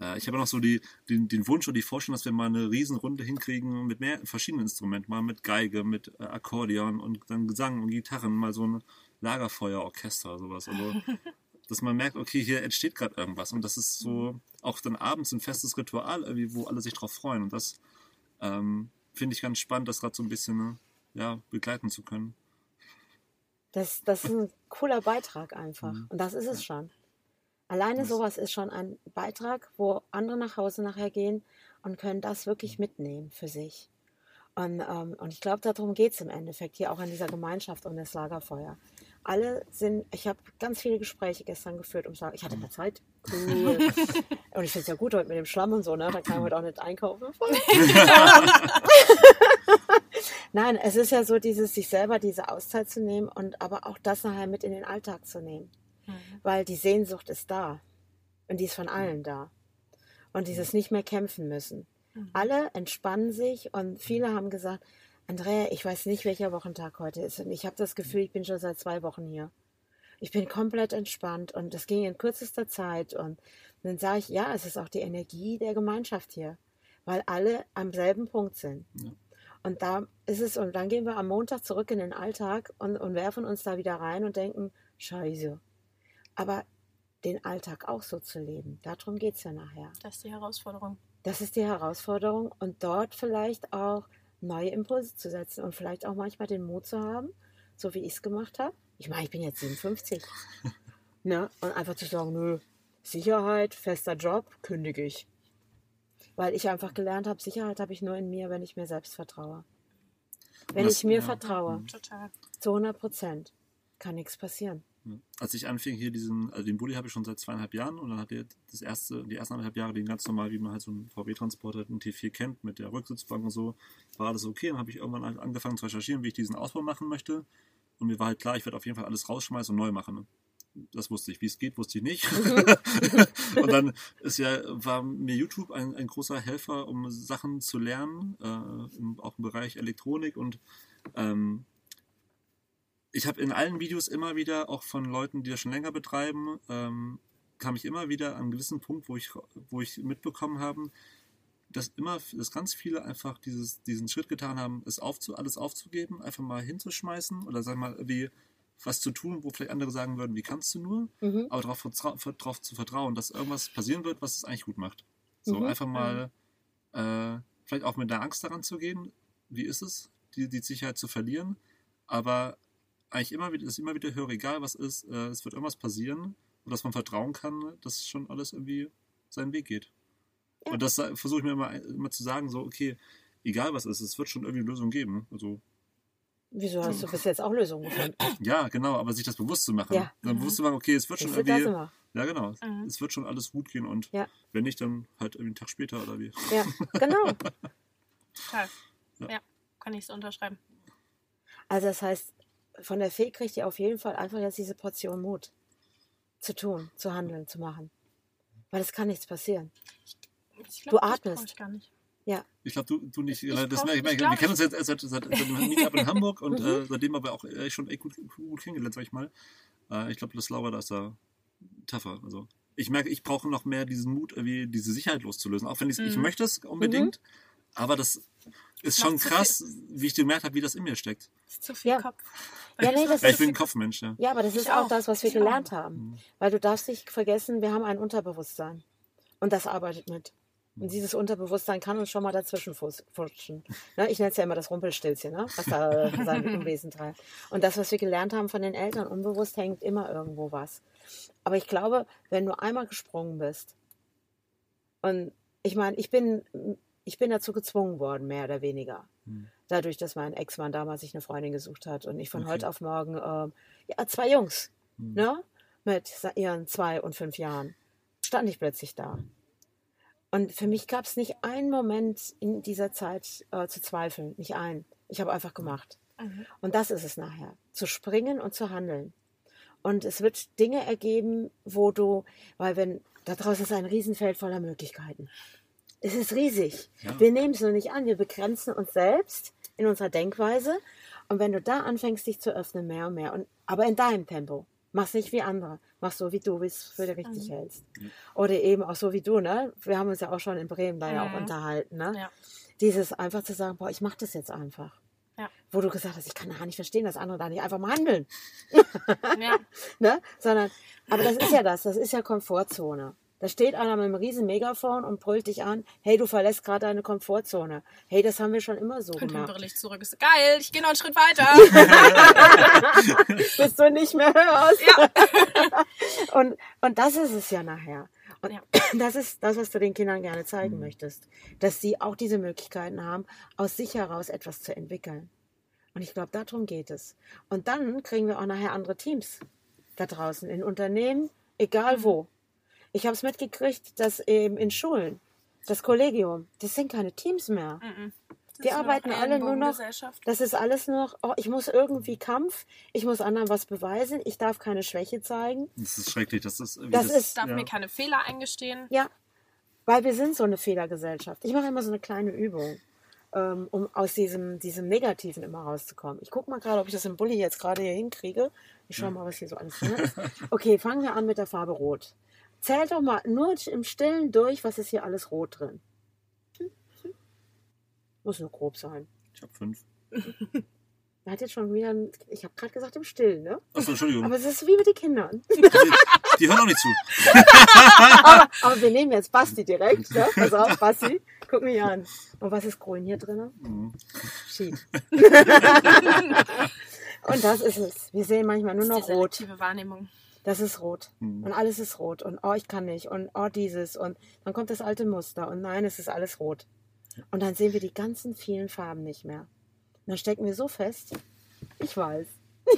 äh, ich habe noch so die, den, den Wunsch und die Vorstellung, dass wir mal eine Riesenrunde hinkriegen mit mehr verschiedenen Instrumenten, mal mit Geige, mit äh, Akkordeon und dann Gesang und Gitarren, mal so ein Lagerfeuerorchester, sowas. Also, dass man merkt, okay, hier entsteht gerade irgendwas und das ist so auch dann abends ein festes Ritual, irgendwie, wo alle sich drauf freuen und das ähm, finde ich ganz spannend, das gerade so ein bisschen ne, ja, begleiten zu können. Das, das ist ein cooler Beitrag einfach. Mhm. Und das ist es schon. Alleine Das- sowas ist schon ein Beitrag, wo andere nach Hause nachher gehen und können das wirklich mitnehmen für sich. Und, ähm, und ich glaube, darum geht es im Endeffekt hier auch an dieser Gemeinschaft um das Lagerfeuer. Alle sind, ich habe ganz viele Gespräche gestern geführt, um zu sagen, ich hatte mehr Zeit. Cool. und ich finde es ja gut heute mit dem Schlamm und so, ne? Da kann man heute auch nicht einkaufen. Nein, es ist ja so, dieses sich selber diese Auszeit zu nehmen und aber auch das nachher mit in den Alltag zu nehmen. weil die Sehnsucht ist da. Und die ist von allen da. Und dieses nicht mehr kämpfen müssen. Alle entspannen sich und viele haben gesagt, Andrea, ich weiß nicht, welcher Wochentag heute ist. Und ich habe das Gefühl, ich bin schon seit zwei Wochen hier. Ich bin komplett entspannt und das ging in kürzester Zeit. Und dann sage ich, ja, es ist auch die Energie der Gemeinschaft hier, weil alle am selben Punkt sind. Ja. Und da ist es, und dann gehen wir am Montag zurück in den Alltag und, und werfen uns da wieder rein und denken, scheiße. Aber den Alltag auch so zu leben, darum geht es ja nachher. Das ist die Herausforderung. Das ist die Herausforderung und dort vielleicht auch neue Impulse zu setzen und vielleicht auch manchmal den Mut zu haben, so wie ich es gemacht habe. Ich meine, ich bin jetzt 57. ne? Und einfach zu sagen, nö, Sicherheit, fester Job, kündige ich. Weil ich einfach gelernt habe, Sicherheit habe ich nur in mir, wenn ich mir selbst vertraue. Wenn das- ich mir ja. vertraue, Total. zu 100 Prozent, kann nichts passieren. Als ich anfing hier diesen, also den Bulli habe ich schon seit zweieinhalb Jahren und dann hat er das erste, die ersten anderthalb Jahre den ganz normal, wie man halt so einen VW-Transporter, einen T4 kennt, mit der Rücksitzbank und so, war alles okay. Dann habe ich irgendwann halt angefangen zu recherchieren, wie ich diesen Ausbau machen möchte. Und mir war halt klar, ich werde auf jeden Fall alles rausschmeißen und neu machen. Das wusste ich. Wie es geht, wusste ich nicht. und dann ist ja, war mir YouTube ein, ein großer Helfer, um Sachen zu lernen, äh, im, auch im Bereich Elektronik und ähm, ich habe in allen Videos immer wieder, auch von Leuten, die das schon länger betreiben, ähm, kam ich immer wieder an einen gewissen Punkt, wo ich, wo ich mitbekommen habe, dass immer, dass ganz viele einfach dieses, diesen Schritt getan haben, es aufzu, alles aufzugeben, einfach mal hinzuschmeißen oder sag mal, wie was zu tun, wo vielleicht andere sagen würden, wie kannst du nur, Mhm. aber darauf, darauf zu vertrauen, dass irgendwas passieren wird, was es eigentlich gut macht. So Mhm. einfach mal äh, vielleicht auch mit der Angst daran zu gehen, wie ist es, die, die Sicherheit zu verlieren, aber eigentlich immer wieder, ich immer wieder höre, egal was ist, äh, es wird irgendwas passieren und dass man vertrauen kann, dass schon alles irgendwie seinen Weg geht. Ja. Und das versuche ich mir immer, immer zu sagen, so, okay, egal was ist, es wird schon irgendwie eine Lösung geben. Also, Wieso hast du bis jetzt auch Lösungen gefunden? ja, genau, aber sich das bewusst zu machen. Ja. Dann bewusst zu machen, okay, es wird Ich schon das irgendwie, ja genau, Mhm. es wird schon alles gut gehen und Ja. wenn nicht, dann halt irgendwie einen Tag später oder wie. Ja, genau. Total. Ja. Ja. kann ich so unterschreiben. Also das heißt, von der Fee kriegt ihr auf jeden Fall einfach jetzt diese Portion Mut zu tun, zu handeln, zu machen. Weil es kann nichts passieren. Ich Du glaub, das atmest. Ich gar nicht. Ja, Ich glaube, du, du nicht. Ich äh, das glaub- merke ich, ich merke, glaub, wir kennen uns ich- jetzt seit, seit, seit dem Meetup in Hamburg und Mhm. äh, seitdem aber auch äh, schon echt gut, gut kennengelernt, sag ich mal. Äh, ich glaube, das Laura, da ist da tougher. Also ich merke, ich brauche noch mehr diesen Mut, irgendwie diese Sicherheit loszulösen. Auch wenn ich ich Mhm. möchte es unbedingt, aber das ist schon krass, wie ich gemerkt habe, wie das in mir steckt. Das ist zu viel Ja. Kopf. Ja, nee, das Ja, ich ist- bin ein Kopfmensch, ja. ja, aber das ist auch auch. das, was wir Ich auch. gelernt haben. Mhm. Weil du darfst nicht vergessen, wir haben ein Unterbewusstsein. Und das arbeitet mit. Und dieses Unterbewusstsein kann uns schon mal dazwischen futschen. Ne? Ich nenne es ja immer das Rumpelstilzchen, ne? was da sein Unwesen treibt. Und das, was wir gelernt haben von den Eltern, unbewusst hängt immer irgendwo was. Aber ich glaube, wenn du einmal gesprungen bist, und ich meine, ich bin, ich bin dazu gezwungen worden, mehr oder weniger. Hm. Dadurch, dass mein Ex-Mann damals sich eine Freundin gesucht hat und ich von Okay. heute auf morgen, ähm, ja, zwei Jungs, Hm. ne? mit ihren zwei und fünf Jahren, stand ich plötzlich da. Und für mich gab es nicht einen Moment in dieser Zeit äh, zu zweifeln, nicht einen. Ich habe einfach gemacht. Mhm. Und das ist es nachher, zu springen und zu handeln. Und es wird Dinge ergeben, wo du, weil wenn, da draußen ist ein Riesenfeld voller Möglichkeiten. Es ist riesig. Ja. Wir nehmen es nur nicht an, wir begrenzen uns selbst in unserer Denkweise. Und wenn du da anfängst, dich zu öffnen, mehr und mehr, und, aber in deinem Tempo, mach's nicht wie andere, mach so wie du, es für dich richtig Mhm. hältst. Oder eben auch so wie du, ne? Wir haben uns ja auch schon in Bremen da ja auch Mhm. unterhalten, ne? Ja. Dieses einfach zu sagen, boah, ich mach das jetzt einfach. Ja. Wo du gesagt hast, ich kann gar nicht verstehen, dass andere da nicht einfach mal handeln. Ja. Ne? Sondern, aber das ist ja das, das ist ja Komfortzone. Da steht einer mit einem riesen Megafon und brüllt dich an, hey, du verlässt gerade deine Komfortzone. Hey, das haben wir schon immer so Und dann gemacht. ich zurück. Ist geil, ich gehe noch einen Schritt weiter. Bis du nicht mehr hörst. Ja. Und, und das ist es ja nachher. Und Ja. das ist das, was du den Kindern gerne zeigen Mhm. möchtest. Dass sie auch diese Möglichkeiten haben, aus sich heraus etwas zu entwickeln. Und ich glaube, darum geht es. Und dann kriegen wir auch nachher andere Teams da draußen, in Unternehmen, egal Mhm. wo. Ich habe es mitgekriegt, dass eben in Schulen, das Kollegium, das sind keine Teams mehr. Mhm. Die arbeiten alle nur noch. Das ist alles noch, oh, ich muss irgendwie Kampf, ich muss anderen was beweisen, ich darf keine Schwäche zeigen. Das ist schrecklich. Das ist, wie Das ist- darf ja. mir keine Fehler eingestehen. Ja, weil wir sind so eine Fehlergesellschaft. Ich mache immer so eine kleine Übung, ähm, um aus diesem, diesem Negativen immer rauszukommen. Ich gucke mal gerade, ob ich das im Bulli jetzt gerade hier hinkriege. Ich schaue mal, was hier so alles drin ist. Okay, fangen wir an mit der Farbe Rot. Zählt doch mal nur im Stillen durch, was ist hier alles rot drin. Muss nur grob sein. Ich habe fünf. Er hat jetzt schon wieder, ein, ich habe gerade gesagt im Stillen, ne? Achso, Entschuldigung. Aber es ist wie mit den Kindern. Die, die hören auch nicht zu. aber, aber wir nehmen jetzt Basti direkt, ne? Pass auf, Basti, guck mich an. Und was ist grün hier drin? Mhm. Schied. Und das ist es. Wir sehen manchmal nur Das ist noch rot. Wahrnehmung. Das ist rot. Mhm. Und alles ist rot. Und oh, ich kann nicht. Und oh, dieses. Und dann kommt das alte Muster. Und nein, es ist alles rot. Und dann sehen wir die ganzen vielen Farben nicht mehr. Und dann stecken wir so fest. Ich weiß.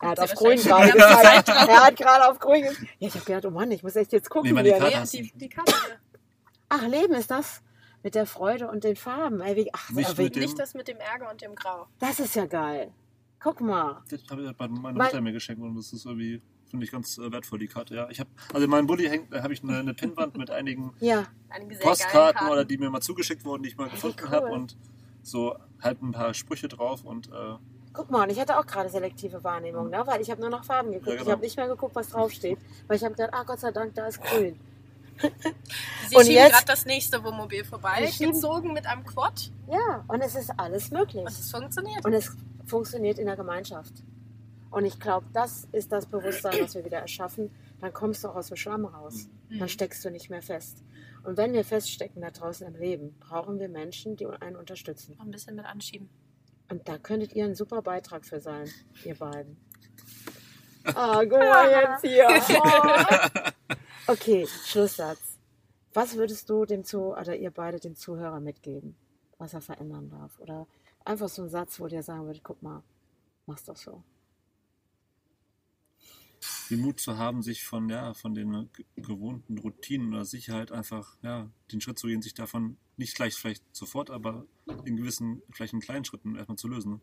er hat auf grün gerade die gezeigt. Er hat gerade auf grün gezeigt. Ja, ich habe gedacht, oh Mann, ich muss echt jetzt gucken. Nee, er- Karte du die, die Karte. Ach, Leben ist das. Mit der Freude und den Farben. Ach, Nicht aber mit dem- Nicht das mit dem Ärger und dem Grau. das ist ja geil. Guck mal. Das habe ich bei meiner Mutter mir geschenkt und das ist irgendwie, finde ich ganz äh, wertvoll, die Karte. Ja, ich habe, also in meinem Bulli hängt, da habe ich eine, eine Pinnwand mit einigen Ja, Postkarten Karten. oder die mir mal zugeschickt wurden, die ich mal gefunden cool. habe und so halt ein paar Sprüche drauf und äh, guck mal. Und ich hatte auch gerade selektive Wahrnehmung, ne? weil ich habe nur nach Farben geguckt. Ja, Ich genau. habe nicht mehr geguckt, was draufsteht. Weil ich habe gedacht, ah Gott sei Dank, da ist grün. Sie Und schieben gerade das nächste Wohnmobil vorbei, gezogen mit einem Quad. Ja, und es ist alles möglich. Und es funktioniert. Und es funktioniert in der Gemeinschaft. Und ich glaube, das ist das Bewusstsein, was wir wieder erschaffen. Dann kommst du auch aus dem Schlamm raus. Mhm. Dann steckst du nicht mehr fest. Und wenn wir feststecken da draußen im Leben, brauchen wir Menschen, die einen unterstützen. Ein bisschen mit anschieben. Und da könntet ihr ein super Beitrag für sein, ihr beiden. Ah, guck mal jetzt hier. Oh. Okay, Schlusssatz. Was würdest du dem Zu oder ihr beide dem Zuhörer mitgeben, was er verändern darf? Oder einfach so ein Satz, wo der sagen würde, guck mal, mach's doch so. den Mut zu haben, sich von, ja, von den ge- gewohnten Routinen oder Sicherheit einfach, ja, den Schritt zu gehen, sich davon nicht gleich vielleicht sofort, aber in gewissen, vielleicht in kleinen Schritten erstmal zu lösen.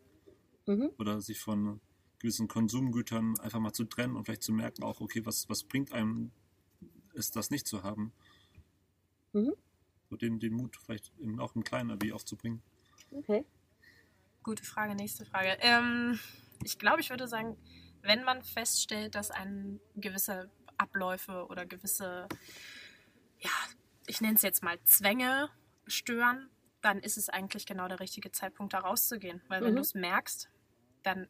Mhm. Oder sich von gewissen Konsumgütern einfach mal zu trennen und vielleicht zu merken auch, okay, was, was bringt einem es, das nicht zu haben? Mhm. So den, den Mut vielleicht in, auch im Kleinen wie aufzubringen. Okay. Gute Frage, nächste Frage. Ähm, ich glaube, ich würde sagen, wenn man feststellt, dass ein gewisse Abläufe oder gewisse, ja, ich nenne es jetzt mal Zwänge stören, dann ist es eigentlich genau der richtige Zeitpunkt, da rauszugehen. Weil wenn Mhm. du es merkst, dann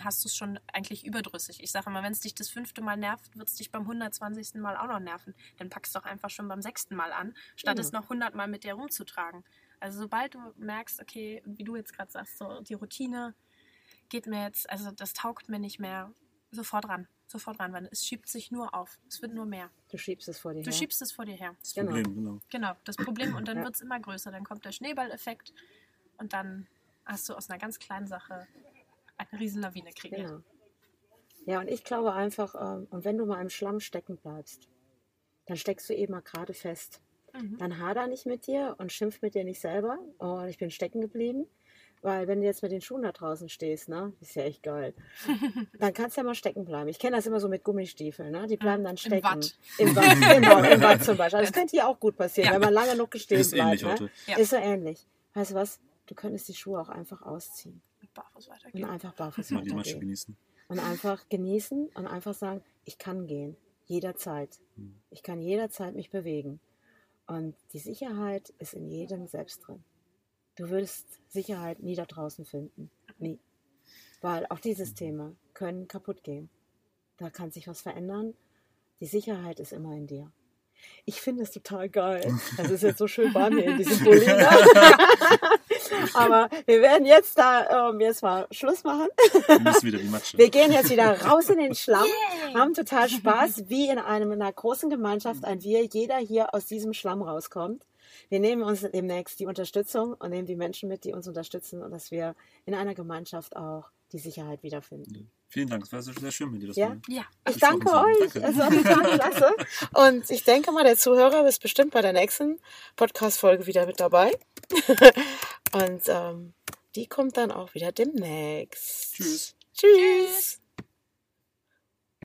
hast du es schon eigentlich überdrüssig. Ich sage immer, wenn es dich das fünfte Mal nervt, wird es dich beim 120. Mal auch noch nerven. Dann packst du doch einfach schon beim sechsten Mal an, statt Genau. es noch 100 Mal mit dir rumzutragen. Also sobald du merkst, okay, wie du jetzt gerade sagst, so die Routine geht mir jetzt, also das taugt mir nicht mehr, sofort ran, sofort ran, weil es schiebt sich nur auf. Es wird nur mehr. Du schiebst es vor dir Du her. schiebst es vor dir her. Das Genau. Problem, genau. Genau, das Problem und dann Ja. wird es immer größer. Dann kommt der Schneeballeffekt und dann hast du aus einer ganz kleinen Sache eine Riesenlawine kreiert. Genau. Ja, und ich glaube einfach, ähm, und wenn du mal im Schlamm stecken bleibst, dann steckst du eben mal gerade fest. Mhm. Dann hader nicht mit dir und schimpf mit dir nicht selber. Oh, ich bin stecken geblieben. Weil wenn du jetzt mit den Schuhen da draußen stehst, ne, ist ja echt geil. Dann kannst du ja mal stecken bleiben. Ich kenne das immer so mit Gummistiefeln, ne? Die bleiben dann Im stecken. Watt. Im Watt, genau, im Watt zum Beispiel. Also das könnte hier auch gut passieren, Ja. wenn man lange genug stehen Ist bleibt. ähnlich Ne? heute. Ja. Ist so ähnlich. Weißt du was? Du könntest die Schuhe auch einfach ausziehen Und barfuß und weitergehen. einfach barfuß Mal die weitergehen. genießen. Und einfach genießen und einfach sagen, ich kann gehen. Jederzeit. Mhm. Ich kann jederzeit mich bewegen. Und die Sicherheit ist in jedem selbst drin. Du würdest Sicherheit nie da draußen finden. Nie. Weil auch dieses Thema können kaputt gehen. Da kann sich was verändern. Die Sicherheit ist immer in dir. Ich finde es total geil. Das ist jetzt so schön warm hier in diesem Bulli. Aber wir werden jetzt da ähm, jetzt mal Schluss machen. Wir müssen wieder die Matsche. Wir gehen jetzt wieder raus in den Schlamm, haben total Spaß, wie in einem in einer großen Gemeinschaft ein Wir, jeder hier aus diesem Schlamm rauskommt. Wir nehmen uns demnächst die Unterstützung und nehmen die Menschen mit, die uns unterstützen und dass wir in einer Gemeinschaft auch die Sicherheit wiederfinden. Vielen Dank, es war sehr schön mit dir. Das Ja? Ja. Ich danke euch. Danke. Es war total klasse. Und ich denke mal, der Zuhörer ist bestimmt bei der nächsten Podcast-Folge wieder mit dabei. Und ähm, die kommt dann auch wieder demnächst. Tschüss. Tschüss.